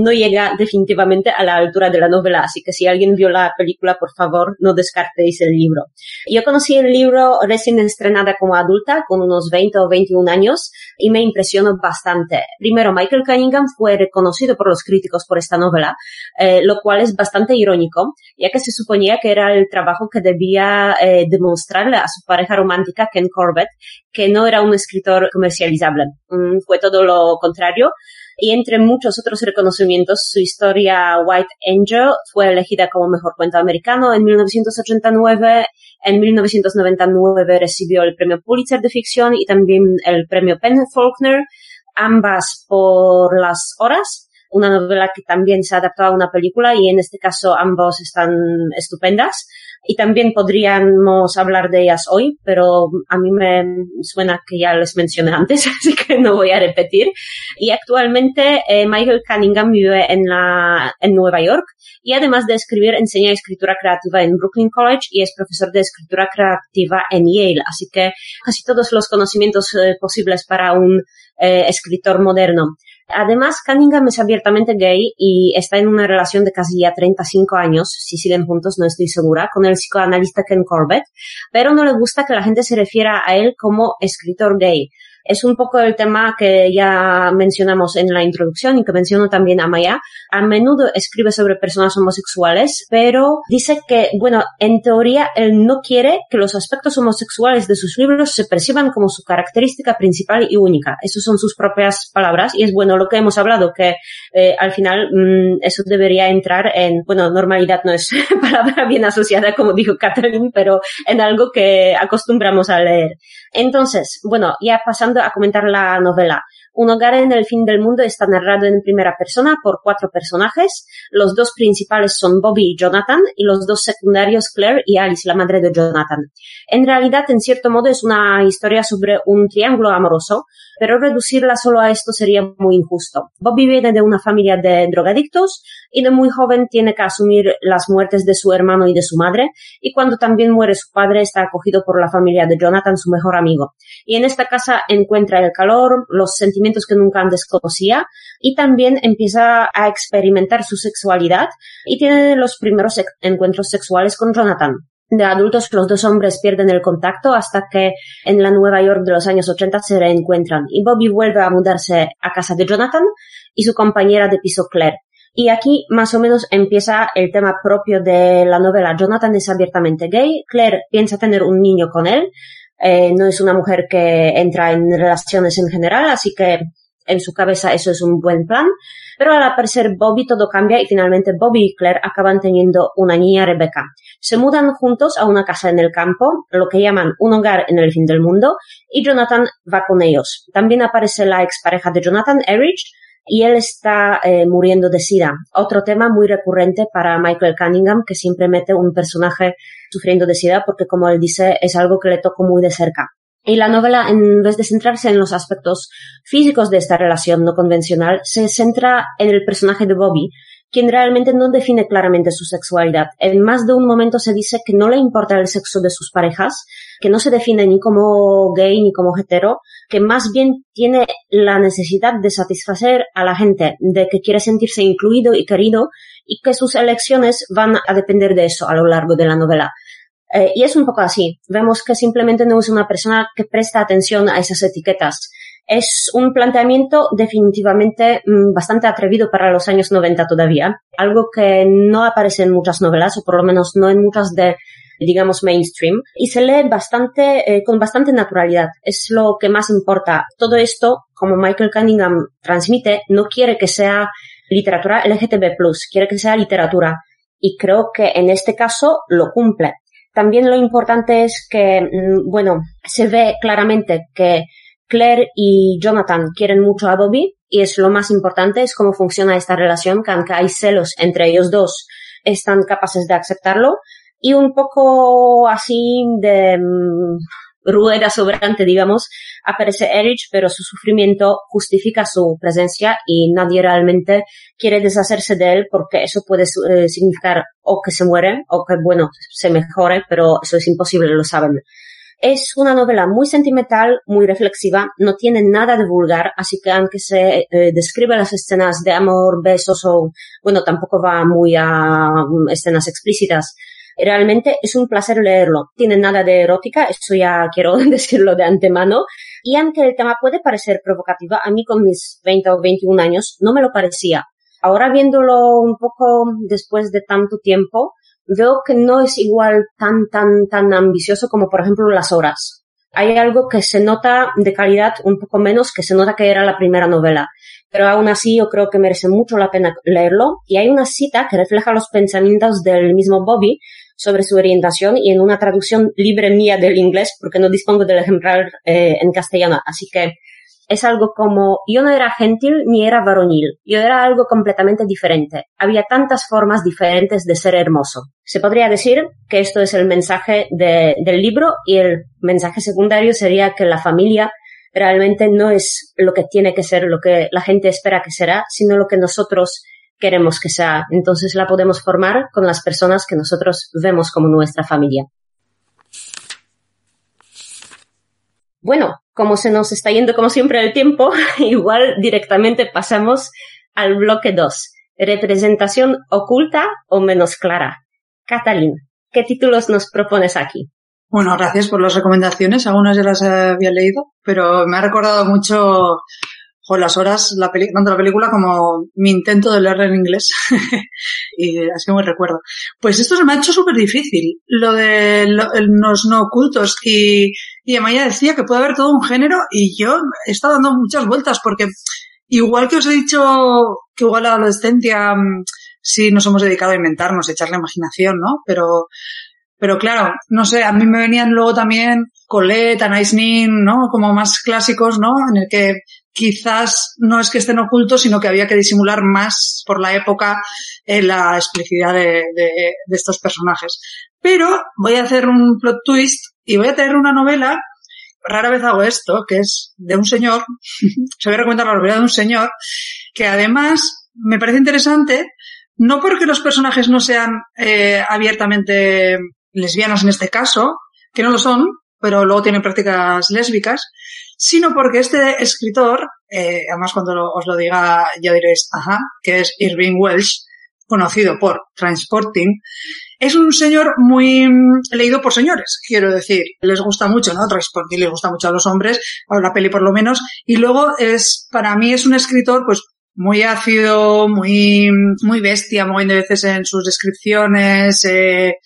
No llega definitivamente a la altura de la novela, así que si alguien vio la película, por favor, no descartéis el libro. Yo conocí el libro recién estrenada como adulta, con unos 20 o 21 años, y me impresionó bastante. Primero, Michael Cunningham fue reconocido por los críticos por esta novela, eh, lo cual es bastante irónico, ya que se suponía que era el trabajo que debía eh, demostrarle a su pareja romántica, Ken Corbett, que no era un escritor comercializable. Mm, fue todo lo contrario. Y entre muchos otros reconocimientos, su historia White Angel fue elegida como mejor cuento americano en 1989. En 1999 recibió el premio Pulitzer de ficción y también el premio Penn Faulkner, ambas por las horas una novela que también se adaptó a una película y en este caso ambos están estupendas y también podríamos hablar de ellas hoy, pero a mí me suena que ya les mencioné antes, así que no voy a repetir. Y actualmente eh, Michael Cunningham vive en, la, en Nueva York y además de escribir enseña escritura creativa en Brooklyn College y es profesor de escritura creativa en Yale, así que casi todos los conocimientos eh, posibles para un eh, escritor moderno. Además, Cunningham es abiertamente gay y está en una relación de casi ya 35 años, si siguen juntos no estoy segura, con el psicoanalista Ken Corbett, pero no le gusta que la gente se refiera a él como escritor gay. Es un poco el tema que ya mencionamos en la introducción y que menciono también a Maya. A menudo escribe sobre personas homosexuales, pero dice que, bueno, en teoría él no quiere que los aspectos homosexuales de sus libros se perciban como su característica principal y única. Esas son sus propias palabras y es bueno lo que hemos hablado, que eh, al final mm, eso debería entrar en, bueno, normalidad no es palabra bien asociada, como dijo Catherine, pero en algo que acostumbramos a leer. Entonces, bueno, ya pasando a comentar la novela. Un hogar en el fin del mundo está narrado en primera persona por cuatro personajes. Los dos principales son Bobby y Jonathan y los dos secundarios Claire y Alice, la madre de Jonathan. En realidad, en cierto modo, es una historia sobre un triángulo amoroso, pero reducirla solo a esto sería muy injusto. Bobby viene de una familia de drogadictos y de muy joven tiene que asumir las muertes de su hermano y de su madre, y cuando también muere su padre está acogido por la familia de Jonathan, su mejor amigo. Y en esta casa encuentra el calor, los sentimientos que nunca antes conocía, y también empieza a experimentar su sexualidad y tiene los primeros encuentros sexuales con Jonathan de adultos los dos hombres pierden el contacto hasta que en la Nueva York de los años 80 se reencuentran y Bobby vuelve a mudarse a casa de Jonathan y su compañera de piso Claire. Y aquí más o menos empieza el tema propio de la novela. Jonathan es abiertamente gay, Claire piensa tener un niño con él, eh, no es una mujer que entra en relaciones en general, así que en su cabeza eso es un buen plan. Pero al aparecer Bobby todo cambia y finalmente Bobby y Claire acaban teniendo una niña Rebecca. Se mudan juntos a una casa en el campo, lo que llaman un hogar en el fin del mundo, y Jonathan va con ellos. También aparece la expareja de Jonathan, Erich, y él está eh, muriendo de sida. Otro tema muy recurrente para Michael Cunningham, que siempre mete un personaje sufriendo de sida porque, como él dice, es algo que le tocó muy de cerca. Y la novela, en vez de centrarse en los aspectos físicos de esta relación no convencional, se centra en el personaje de Bobby, quien realmente no define claramente su sexualidad. En más de un momento se dice que no le importa el sexo de sus parejas, que no se define ni como gay ni como hetero, que más bien tiene la necesidad de satisfacer a la gente, de que quiere sentirse incluido y querido, y que sus elecciones van a depender de eso a lo largo de la novela. Eh, y es un poco así. Vemos que simplemente no es una persona que presta atención a esas etiquetas. Es un planteamiento definitivamente mm, bastante atrevido para los años 90 todavía, algo que no aparece en muchas novelas, o por lo menos no en muchas de digamos mainstream. Y se lee bastante eh, con bastante naturalidad. Es lo que más importa. Todo esto como Michael Cunningham transmite no quiere que sea literatura LGTB+, quiere que sea literatura. Y creo que en este caso lo cumple. También lo importante es que, mm, bueno, se ve claramente que Claire y Jonathan quieren mucho a Bobby y es lo más importante, es cómo funciona esta relación, que aunque hay celos entre ellos dos, están capaces de aceptarlo. Y un poco así de mm, rueda sobrante, digamos, aparece Erich, pero su sufrimiento justifica su presencia y nadie realmente quiere deshacerse de él porque eso puede eh, significar o que se muere o que, bueno, se mejore, pero eso es imposible, lo saben. Es una novela muy sentimental, muy reflexiva, no tiene nada de vulgar, así que aunque se eh, describe las escenas de amor, besos o, bueno, tampoco va muy a mm, escenas explícitas, Realmente es un placer leerlo. Tiene nada de erótica, eso ya quiero decirlo de antemano. Y aunque el tema puede parecer provocativo, a mí con mis 20 o 21 años no me lo parecía. Ahora viéndolo un poco después de tanto tiempo, veo que no es igual tan, tan, tan ambicioso como por ejemplo las horas. Hay algo que se nota de calidad un poco menos que se nota que era la primera novela pero aún así yo creo que merece mucho la pena leerlo. Y hay una cita que refleja los pensamientos del mismo Bobby sobre su orientación y en una traducción libre mía del inglés, porque no dispongo del ejemplar eh, en castellano. Así que es algo como yo no era gentil ni era varonil, yo era algo completamente diferente. Había tantas formas diferentes de ser hermoso. Se podría decir que esto es el mensaje del libro y el mensaje secundario sería que la familia realmente no es lo que tiene que ser, lo que la gente espera que será, sino lo que nosotros queremos que sea. Entonces la podemos formar con las personas que nosotros vemos como nuestra familia. Bueno, como se nos está yendo como siempre el tiempo, igual directamente pasamos al bloque 2. Representación oculta o menos clara. Catalín, ¿qué títulos nos propones aquí? Bueno, gracias por las recomendaciones. Algunas ya las había leído, pero me ha recordado mucho con las horas, la tanto la película como mi intento de leer en inglés. y así me recuerdo. Pues esto se me ha hecho súper difícil, lo de los no ocultos. Y, y Amaya decía que puede haber todo un género y yo he estado dando muchas vueltas porque igual que os he dicho que igual la adolescencia mm, sí nos hemos dedicado a inventarnos, a echar la imaginación, ¿no? Pero pero claro, no sé, a mí me venían luego también Colette, Anais Nin, ¿no? Como más clásicos, ¿no? En el que quizás no es que estén ocultos, sino que había que disimular más por la época eh, la explicidad de, estos personajes. Pero voy a hacer un plot twist y voy a tener una novela, rara vez hago esto, que es de un señor, se voy a recomendar la novela de un señor, que además me parece interesante, no porque los personajes no sean eh, abiertamente lesbianas en este caso, que no lo son, pero luego tienen prácticas lésbicas, sino porque este escritor, eh, además cuando os lo diga ya diréis, ajá, que es Irving Welsh, conocido por Transporting, es un señor muy mm, leído por señores, quiero decir, les gusta mucho, ¿no? Transporting les gusta mucho a los hombres, a la peli por lo menos, y luego es, para mí es un escritor, pues, muy ácido, muy, muy bestia, muy de veces en sus descripciones, eh,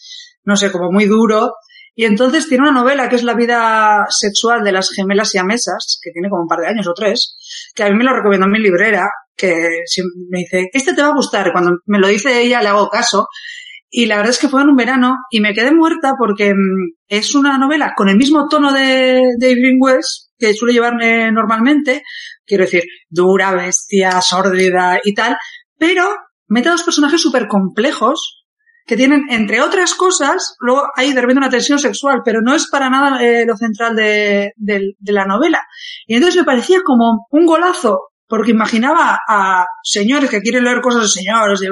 no sé, como muy duro. Y entonces tiene una novela que es La vida sexual de las gemelas y amesas, que tiene como un par de años o tres, que a mí me lo recomendó mi librera, que me dice, este te va a gustar. Cuando me lo dice ella le hago caso. Y la verdad es que fue en un verano y me quedé muerta porque mm, es una novela con el mismo tono de, de Irving que suele llevarme normalmente. Quiero decir, dura, bestia, sórdida y tal. Pero mete a dos personajes súper complejos que tienen, entre otras cosas, luego hay de repente una tensión sexual, pero no es para nada eh, lo central de, la novela. Y entonces me parecía como un golazo, porque imaginaba a señores que quieren leer cosas de señores, de,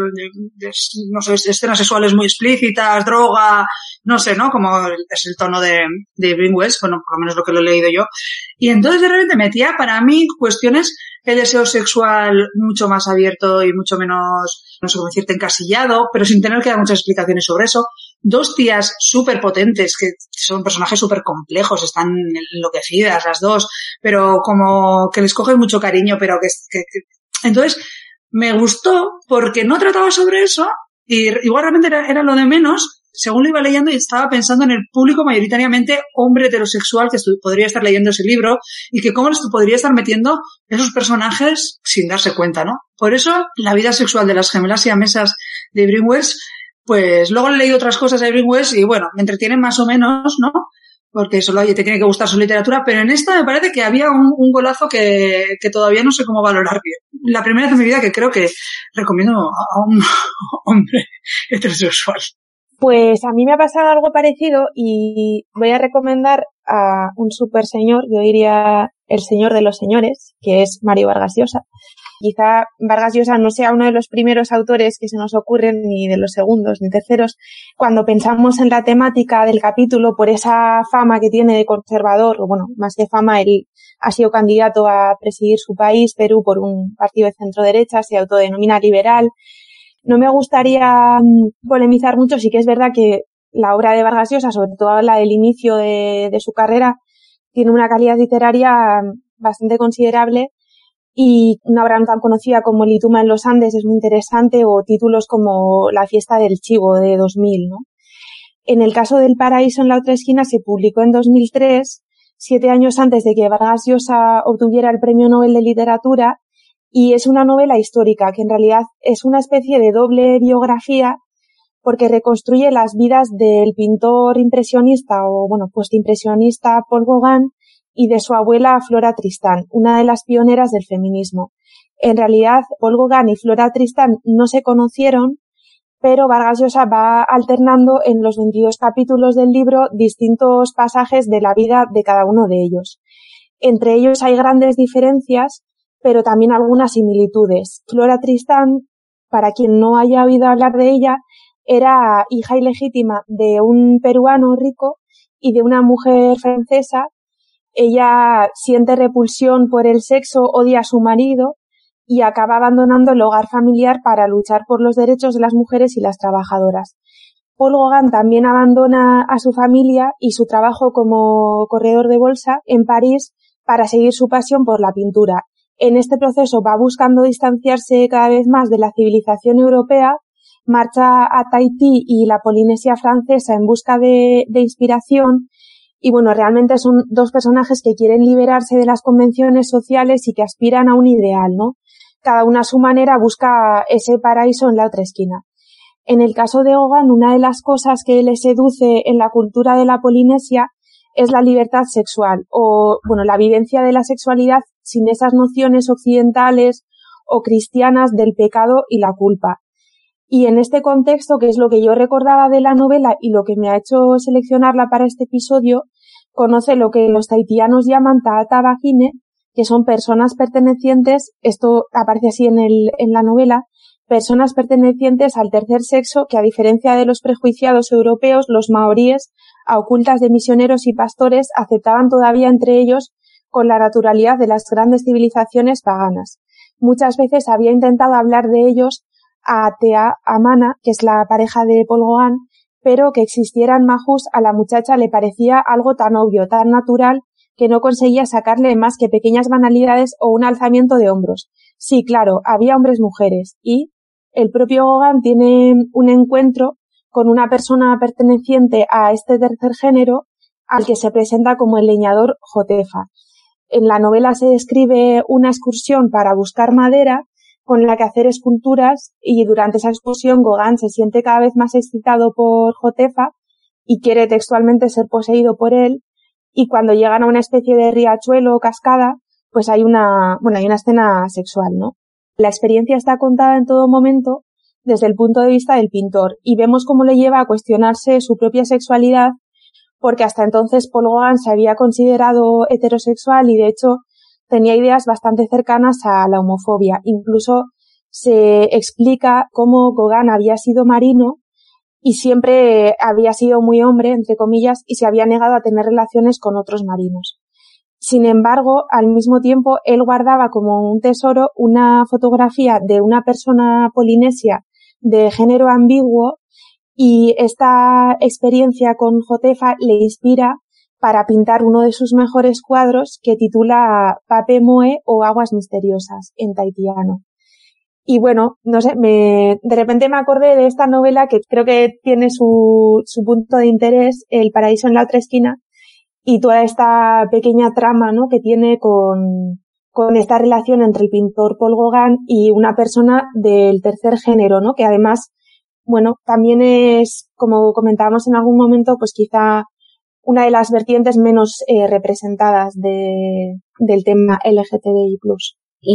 no sé, escenas sexuales muy explícitas, droga, no sé, ¿no? Como es el tono de, de West, bueno, por lo menos lo que lo he leído yo. Y entonces de repente metía para mí cuestiones el deseo sexual mucho más abierto y mucho menos, no sé cómo decirte, encasillado, pero sin tener que dar muchas explicaciones sobre eso. Dos tías súper potentes, que son personajes súper complejos, están enloquecidas las dos, pero como que les coges mucho cariño, pero que, que, que... entonces me gustó porque no trataba sobre eso y igual realmente era, era lo de menos, según lo iba leyendo, estaba pensando en el público mayoritariamente hombre heterosexual que podría estar leyendo ese libro y que cómo les podría estar metiendo esos personajes sin darse cuenta, ¿no? Por eso, la vida sexual de las gemelas y amesas de Brinwells Pues luego leído otras cosas de West y bueno, me entretienen más o menos, ¿no? Porque solo te tiene que gustar su literatura, pero en esta me parece que había un, golazo que, que, todavía no sé cómo valorar bien. La primera vez en mi vida que creo que recomiendo a un hombre heterosexual. Pues a mí me ha pasado algo parecido y voy a recomendar a un super señor, yo diría el señor de los señores, que es Mario Vargas Llosa. Quizá Vargas Llosa no sea uno de los primeros autores que se nos ocurren, ni de los segundos, ni terceros, cuando pensamos en la temática del capítulo por esa fama que tiene de conservador, o bueno, más que fama, él ha sido candidato a presidir su país, Perú, por un partido de centro derecha, se autodenomina liberal. No me gustaría mm, polemizar mucho, sí que es verdad que la obra de Vargas Llosa, sobre todo la del inicio de, su carrera, tiene una calidad literaria mm, bastante considerable y una obra tan conocida como El Ituma en los Andes es muy interesante o títulos como La fiesta del chivo de 2000, ¿no? En el caso del Paraíso en la otra esquina se publicó en 2003, siete años antes de que Vargas Llosa obtuviera el Premio Nobel de Literatura y es una novela histórica que en realidad es una especie de doble biografía porque reconstruye las vidas del pintor impresionista o bueno, postimpresionista Paul Gauguin y de su abuela Flora Tristán, una de las pioneras del feminismo. En realidad, Paul Gauguin y Flora Tristán no se conocieron, pero Vargas Llosa va alternando en los 22 capítulos del libro distintos pasajes de la vida de cada uno de ellos. Entre ellos hay grandes diferencias, pero también algunas similitudes. Flora Tristán, para quien no haya oído hablar de ella, era hija ilegítima de un peruano rico y de una mujer francesa ella siente repulsión por el sexo, odia a su marido y acaba abandonando el hogar familiar para luchar por los derechos de las mujeres y las trabajadoras. Paul Gauguin también abandona a su familia y su trabajo como corredor de bolsa en París para seguir su pasión por la pintura. En este proceso va buscando distanciarse cada vez más de la civilización europea, marcha a Tahití y la Polinesia francesa en busca de, de inspiración y bueno, realmente son dos personajes que quieren liberarse de las convenciones sociales y que aspiran a un ideal, ¿no? Cada una a su manera busca ese paraíso en la otra esquina. En el caso de Hogan, una de las cosas que le seduce en la cultura de la Polinesia es la libertad sexual o, bueno, la vivencia de la sexualidad sin esas nociones occidentales o cristianas del pecado y la culpa. Y en este contexto, que es lo que yo recordaba de la novela y lo que me ha hecho seleccionarla para este episodio, conoce lo que los taitianos llaman Taata Vagine, que son personas pertenecientes, esto aparece así en, el, en la novela, personas pertenecientes al tercer sexo que a diferencia de los prejuiciados europeos, los maoríes, a ocultas de misioneros y pastores, aceptaban todavía entre ellos con la naturalidad de las grandes civilizaciones paganas. Muchas veces había intentado hablar de ellos a Tea Amana, que es la pareja de Paul pero que existieran majus a la muchacha le parecía algo tan obvio, tan natural, que no conseguía sacarle más que pequeñas banalidades o un alzamiento de hombros. Sí, claro, había hombres mujeres, y el propio Gogan tiene un encuentro con una persona perteneciente a este tercer género al que se presenta como el leñador Jotefa. En la novela se describe una excursión para buscar madera con la que hacer esculturas y durante esa excursión Gauguin se siente cada vez más excitado por Jotefa y quiere textualmente ser poseído por él y cuando llegan a una especie de riachuelo o cascada pues hay una, bueno, hay una escena sexual, ¿no? La experiencia está contada en todo momento desde el punto de vista del pintor y vemos cómo le lleva a cuestionarse su propia sexualidad porque hasta entonces Paul Gauguin se había considerado heterosexual y de hecho tenía ideas bastante cercanas a la homofobia. Incluso se explica cómo Gauguin había sido marino y siempre había sido muy hombre, entre comillas, y se había negado a tener relaciones con otros marinos. Sin embargo, al mismo tiempo, él guardaba como un tesoro una fotografía de una persona polinesia de género ambiguo y esta experiencia con Jotefa le inspira para pintar uno de sus mejores cuadros que titula Pape Moe o Aguas Misteriosas en taitiano. Y bueno, no sé, me, de repente me acordé de esta novela que creo que tiene su, su punto de interés, El paraíso en la otra esquina, y toda esta pequeña trama, ¿no? que tiene con, con esta relación entre el pintor Paul Gauguin y una persona del tercer género, ¿no? que además bueno, también es, como comentábamos en algún momento, pues quizá una de las vertientes menos eh, representadas de, del tema LGTBI+.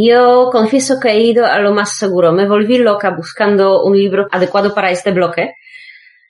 Yo confieso que he ido a lo más seguro. Me volví loca buscando un libro adecuado para este bloque.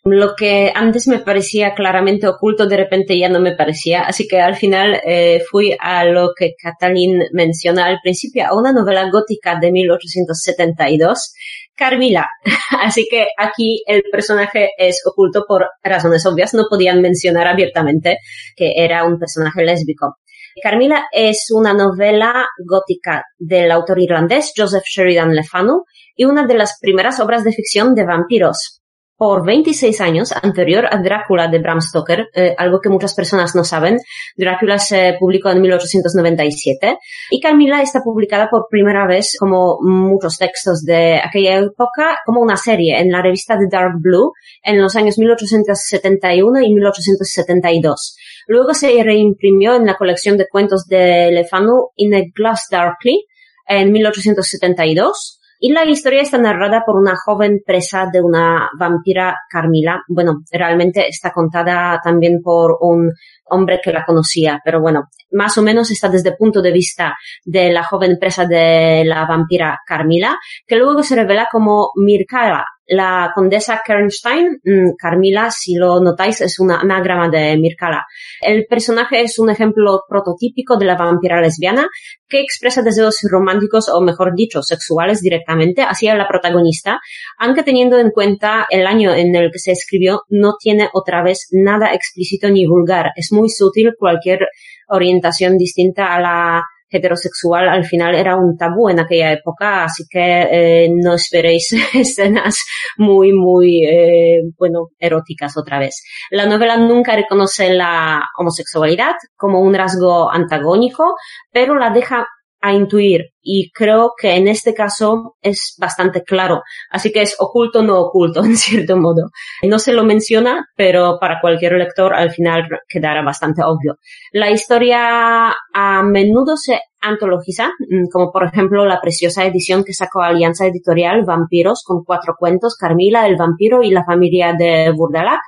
Lo que antes me parecía claramente oculto, de repente ya no me parecía. Así que al final eh, fui a lo que Catalín menciona al principio, a una novela gótica de 1872, Carmila. Así que aquí el personaje es oculto por razones obvias. No podían mencionar abiertamente que era un personaje lésbico. Carmila es una novela gótica del autor irlandés Joseph Sheridan Le Fanu y una de las primeras obras de ficción de vampiros por 26 años anterior a Drácula de Bram Stoker, eh, algo que muchas personas no saben. Drácula se publicó en 1897 y Carmilla está publicada por primera vez, como muchos textos de aquella época, como una serie en la revista The Dark Blue en los años 1871 y 1872. Luego se reimprimió en la colección de cuentos de Le Fanu In a Glass Darkly en 1872 y la historia está narrada por una joven presa de una vampira Carmila. Bueno, realmente está contada también por un hombre que la conocía, pero bueno, más o menos está desde el punto de vista de la joven presa de la vampira Carmila, que luego se revela como Mirkala, la condesa Kernstein, mm, Carmila, si lo notáis, es una anagrama de Mirkala. El personaje es un ejemplo prototípico de la vampira lesbiana que expresa deseos románticos o, mejor dicho, sexuales directamente hacia la protagonista, aunque teniendo en cuenta el año en el que se escribió, no tiene otra vez nada explícito ni vulgar. Es muy sutil cualquier orientación distinta a la heterosexual al final era un tabú en aquella época, así que eh, no esperéis escenas muy, muy, eh, bueno, eróticas otra vez. La novela nunca reconoce la homosexualidad como un rasgo antagónico, pero la deja a intuir y creo que en este caso es bastante claro. Así que es oculto no oculto en cierto modo. No se lo menciona, pero para cualquier lector al final quedará bastante obvio. La historia a menudo se antologiza, mm, como por ejemplo la preciosa edición que sacó Alianza Editorial Vampiros con cuatro cuentos, Carmila, el vampiro y la familia de Burdalac,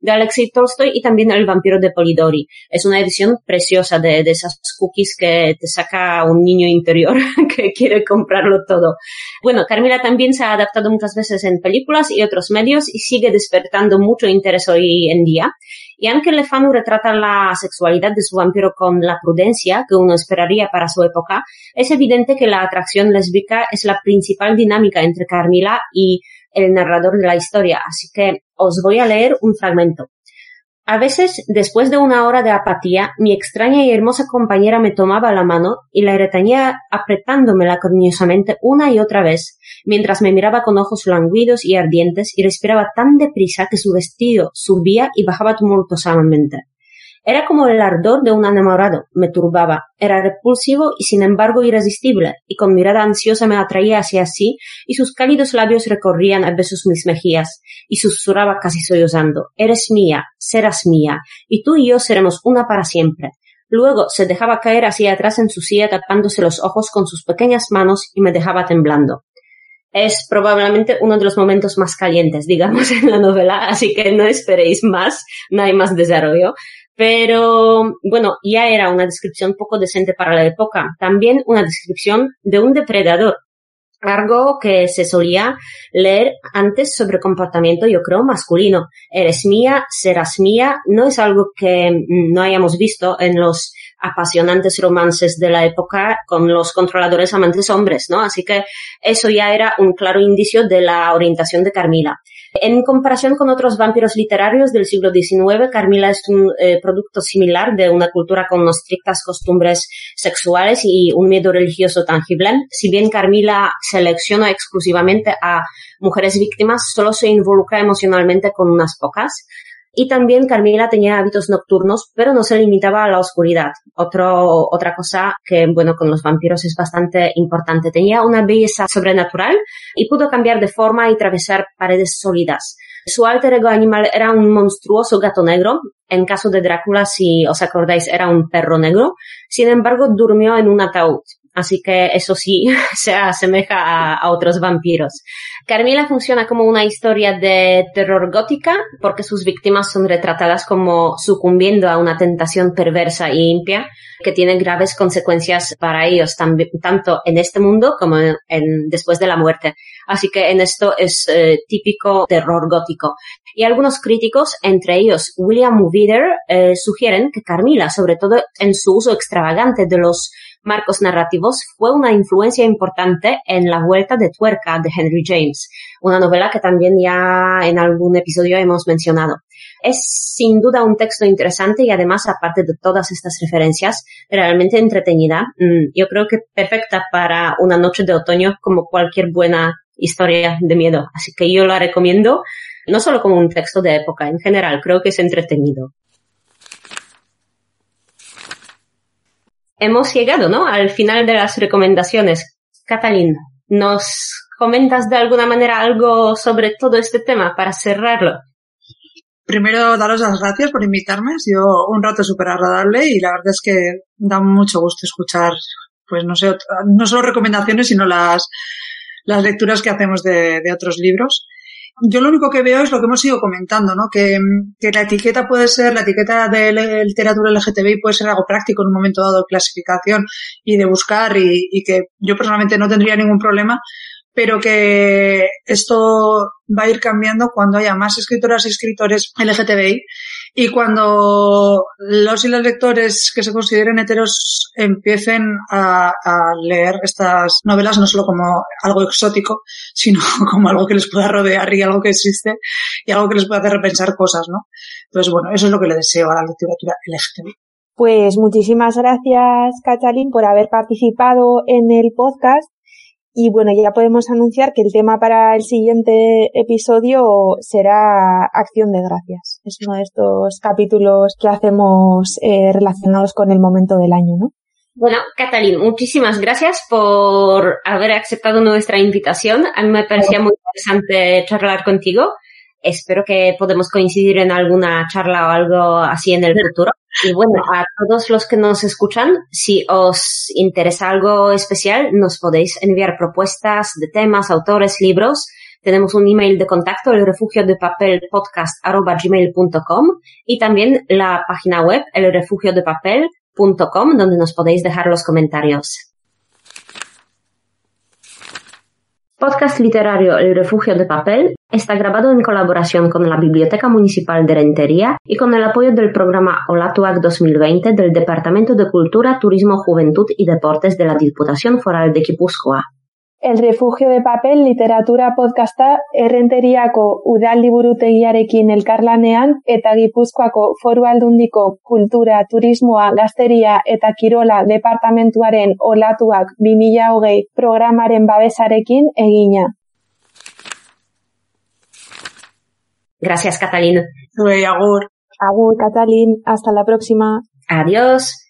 de Alexei Tolstoy y también El vampiro de Polidori. Es una edición preciosa de, de esas cookies que te saca un niño interior que quiere comprarlo todo. Bueno, Carmila también se ha adaptado muchas veces en películas y otros medios y sigue despertando mucho interés hoy en día. Y aunque Lefanu retrata la sexualidad de su vampiro con la prudencia que uno esperaría para su época, es evidente que la atracción lésbica es la principal dinámica entre Carmila y el narrador de la historia, así que os voy a leer un fragmento. A veces, después de una hora de apatía, mi extraña y hermosa compañera me tomaba la mano y la retañía apretándomela cariñosamente una y otra vez, mientras me miraba con ojos languidos y ardientes y respiraba tan deprisa que su vestido subía y bajaba tumultuosamente. Era como el ardor de un enamorado, me turbaba, era repulsivo y sin embargo irresistible, y con mirada ansiosa me atraía hacia sí, y sus cálidos labios recorrían a besos mis mejillas, y susurraba casi sollozando, Eres mía, serás mía, y tú y yo seremos una para siempre. Luego se dejaba caer hacia atrás en su silla tapándose los ojos con sus pequeñas manos y me dejaba temblando es probablemente uno de los momentos más calientes, digamos, en la novela, así que no esperéis más, no hay más desarrollo. Pero bueno, ya era una descripción poco decente para la época. También una descripción de un depredador. Algo que se solía leer antes sobre comportamiento, yo creo, masculino. Eres mía, serás mía, no es algo que no hayamos visto en los apasionantes romances de la época con los controladores amantes hombres, ¿no? Así que eso ya era un claro indicio de la orientación de Carmila. En comparación con otros vampiros literarios del siglo XIX, Carmila es un eh, producto similar de una cultura con estrictas costumbres sexuales y un miedo religioso tangible. Si bien Carmila selecciona exclusivamente a mujeres víctimas, solo se involucra emocionalmente con unas pocas. Y también Carmila tenía hábitos nocturnos, pero no se limitaba a la oscuridad. Otro, otra cosa que, bueno, con los vampiros es bastante importante. Tenía una belleza sobrenatural y pudo cambiar de forma y atravesar paredes sólidas. Su alter ego animal era un monstruoso gato negro. En caso de Drácula, si os acordáis, era un perro negro. Sin embargo, durmió en un ataúd. Así que eso sí se asemeja a, otros vampiros. Carmila funciona como una historia de terror gótica porque sus víctimas son retratadas como sucumbiendo a una tentación perversa e impia que tiene graves consecuencias para ellos, tanto en este mundo como en, después de la muerte. Así que en esto es eh, típico terror gótico. Y algunos críticos, entre ellos William Wieder, eh, sugieren que Carmila, sobre todo en su uso extravagante de los marcos narrativos, fue una influencia importante en La Vuelta de Tuerca de Henry James, una novela que también ya en algún episodio hemos mencionado. Es sin duda un texto interesante y además, aparte de todas estas referencias, realmente entretenida. Mm, yo creo que perfecta para una noche de otoño como cualquier buena historia de miedo. Así que yo la recomiendo, no solo como un texto de época, en general, creo que es entretenido. Hemos llegado, ¿no? Al final de las recomendaciones. Catalina, ¿nos comentas de alguna manera algo sobre todo este tema para cerrarlo? Primero, daros las gracias por invitarme. Ha un rato súper agradable y la verdad es que da mucho gusto escuchar, pues no sé, no solo recomendaciones, sino las, las lecturas que hacemos de, de otros libros. Yo lo único que veo es lo que hemos ido comentando, ¿no? Que, que la etiqueta puede ser, la etiqueta de literatura LGTBI puede ser algo práctico en un momento dado de clasificación y de buscar y, y que yo personalmente no tendría ningún problema, pero que esto va a ir cambiando cuando haya más escritoras y escritores LGTBI y cuando los y las lectores que se consideren heteros empiecen a, leer estas novelas no solo como algo exótico, sino como algo que les pueda rodear y algo que existe y algo que les pueda hacer repensar cosas, ¿no? Entonces, bueno, eso es lo que le deseo a la literatura LGTBI. Pues muchísimas gracias, Cachalín, por haber participado en el podcast y bueno, ya podemos anunciar que el tema para el siguiente episodio será Acción de Gracias. Es uno de estos capítulos que hacemos eh, relacionados con el momento del año, ¿no? Bueno, Catalín, muchísimas gracias por haber aceptado nuestra invitación. A mí me parecía muy interesante charlar contigo. Espero que podamos coincidir en alguna charla o algo así en el futuro. Y bueno, a todos los que nos escuchan, si os interesa algo especial, nos podéis enviar propuestas de temas, autores, libros. Tenemos un email de contacto, el refugio de papel podcast gmail.com y también la página web, el refugio de donde nos podéis dejar los comentarios. Podcast literario El Refugio de Papel está grabado en colaboración con la Biblioteca Municipal de Rentería y con el apoyo del programa Olatuac 2020 del Departamento de Cultura, Turismo, Juventud y Deportes de la Diputación Foral de Guipúzcoa. El refugio de papel literatura podcasta errenteriako udalliburutegiarekin elkarlanean eta Gipuzkoako Foru Aldundiko Kultura, Turismoa, Gazteria eta Kirola departamentuaren olatuak 2020 programaren babesarekin egina. Gracias, Catalina. Agur. Agur, Catalin. Hasta la próxima. Adiós.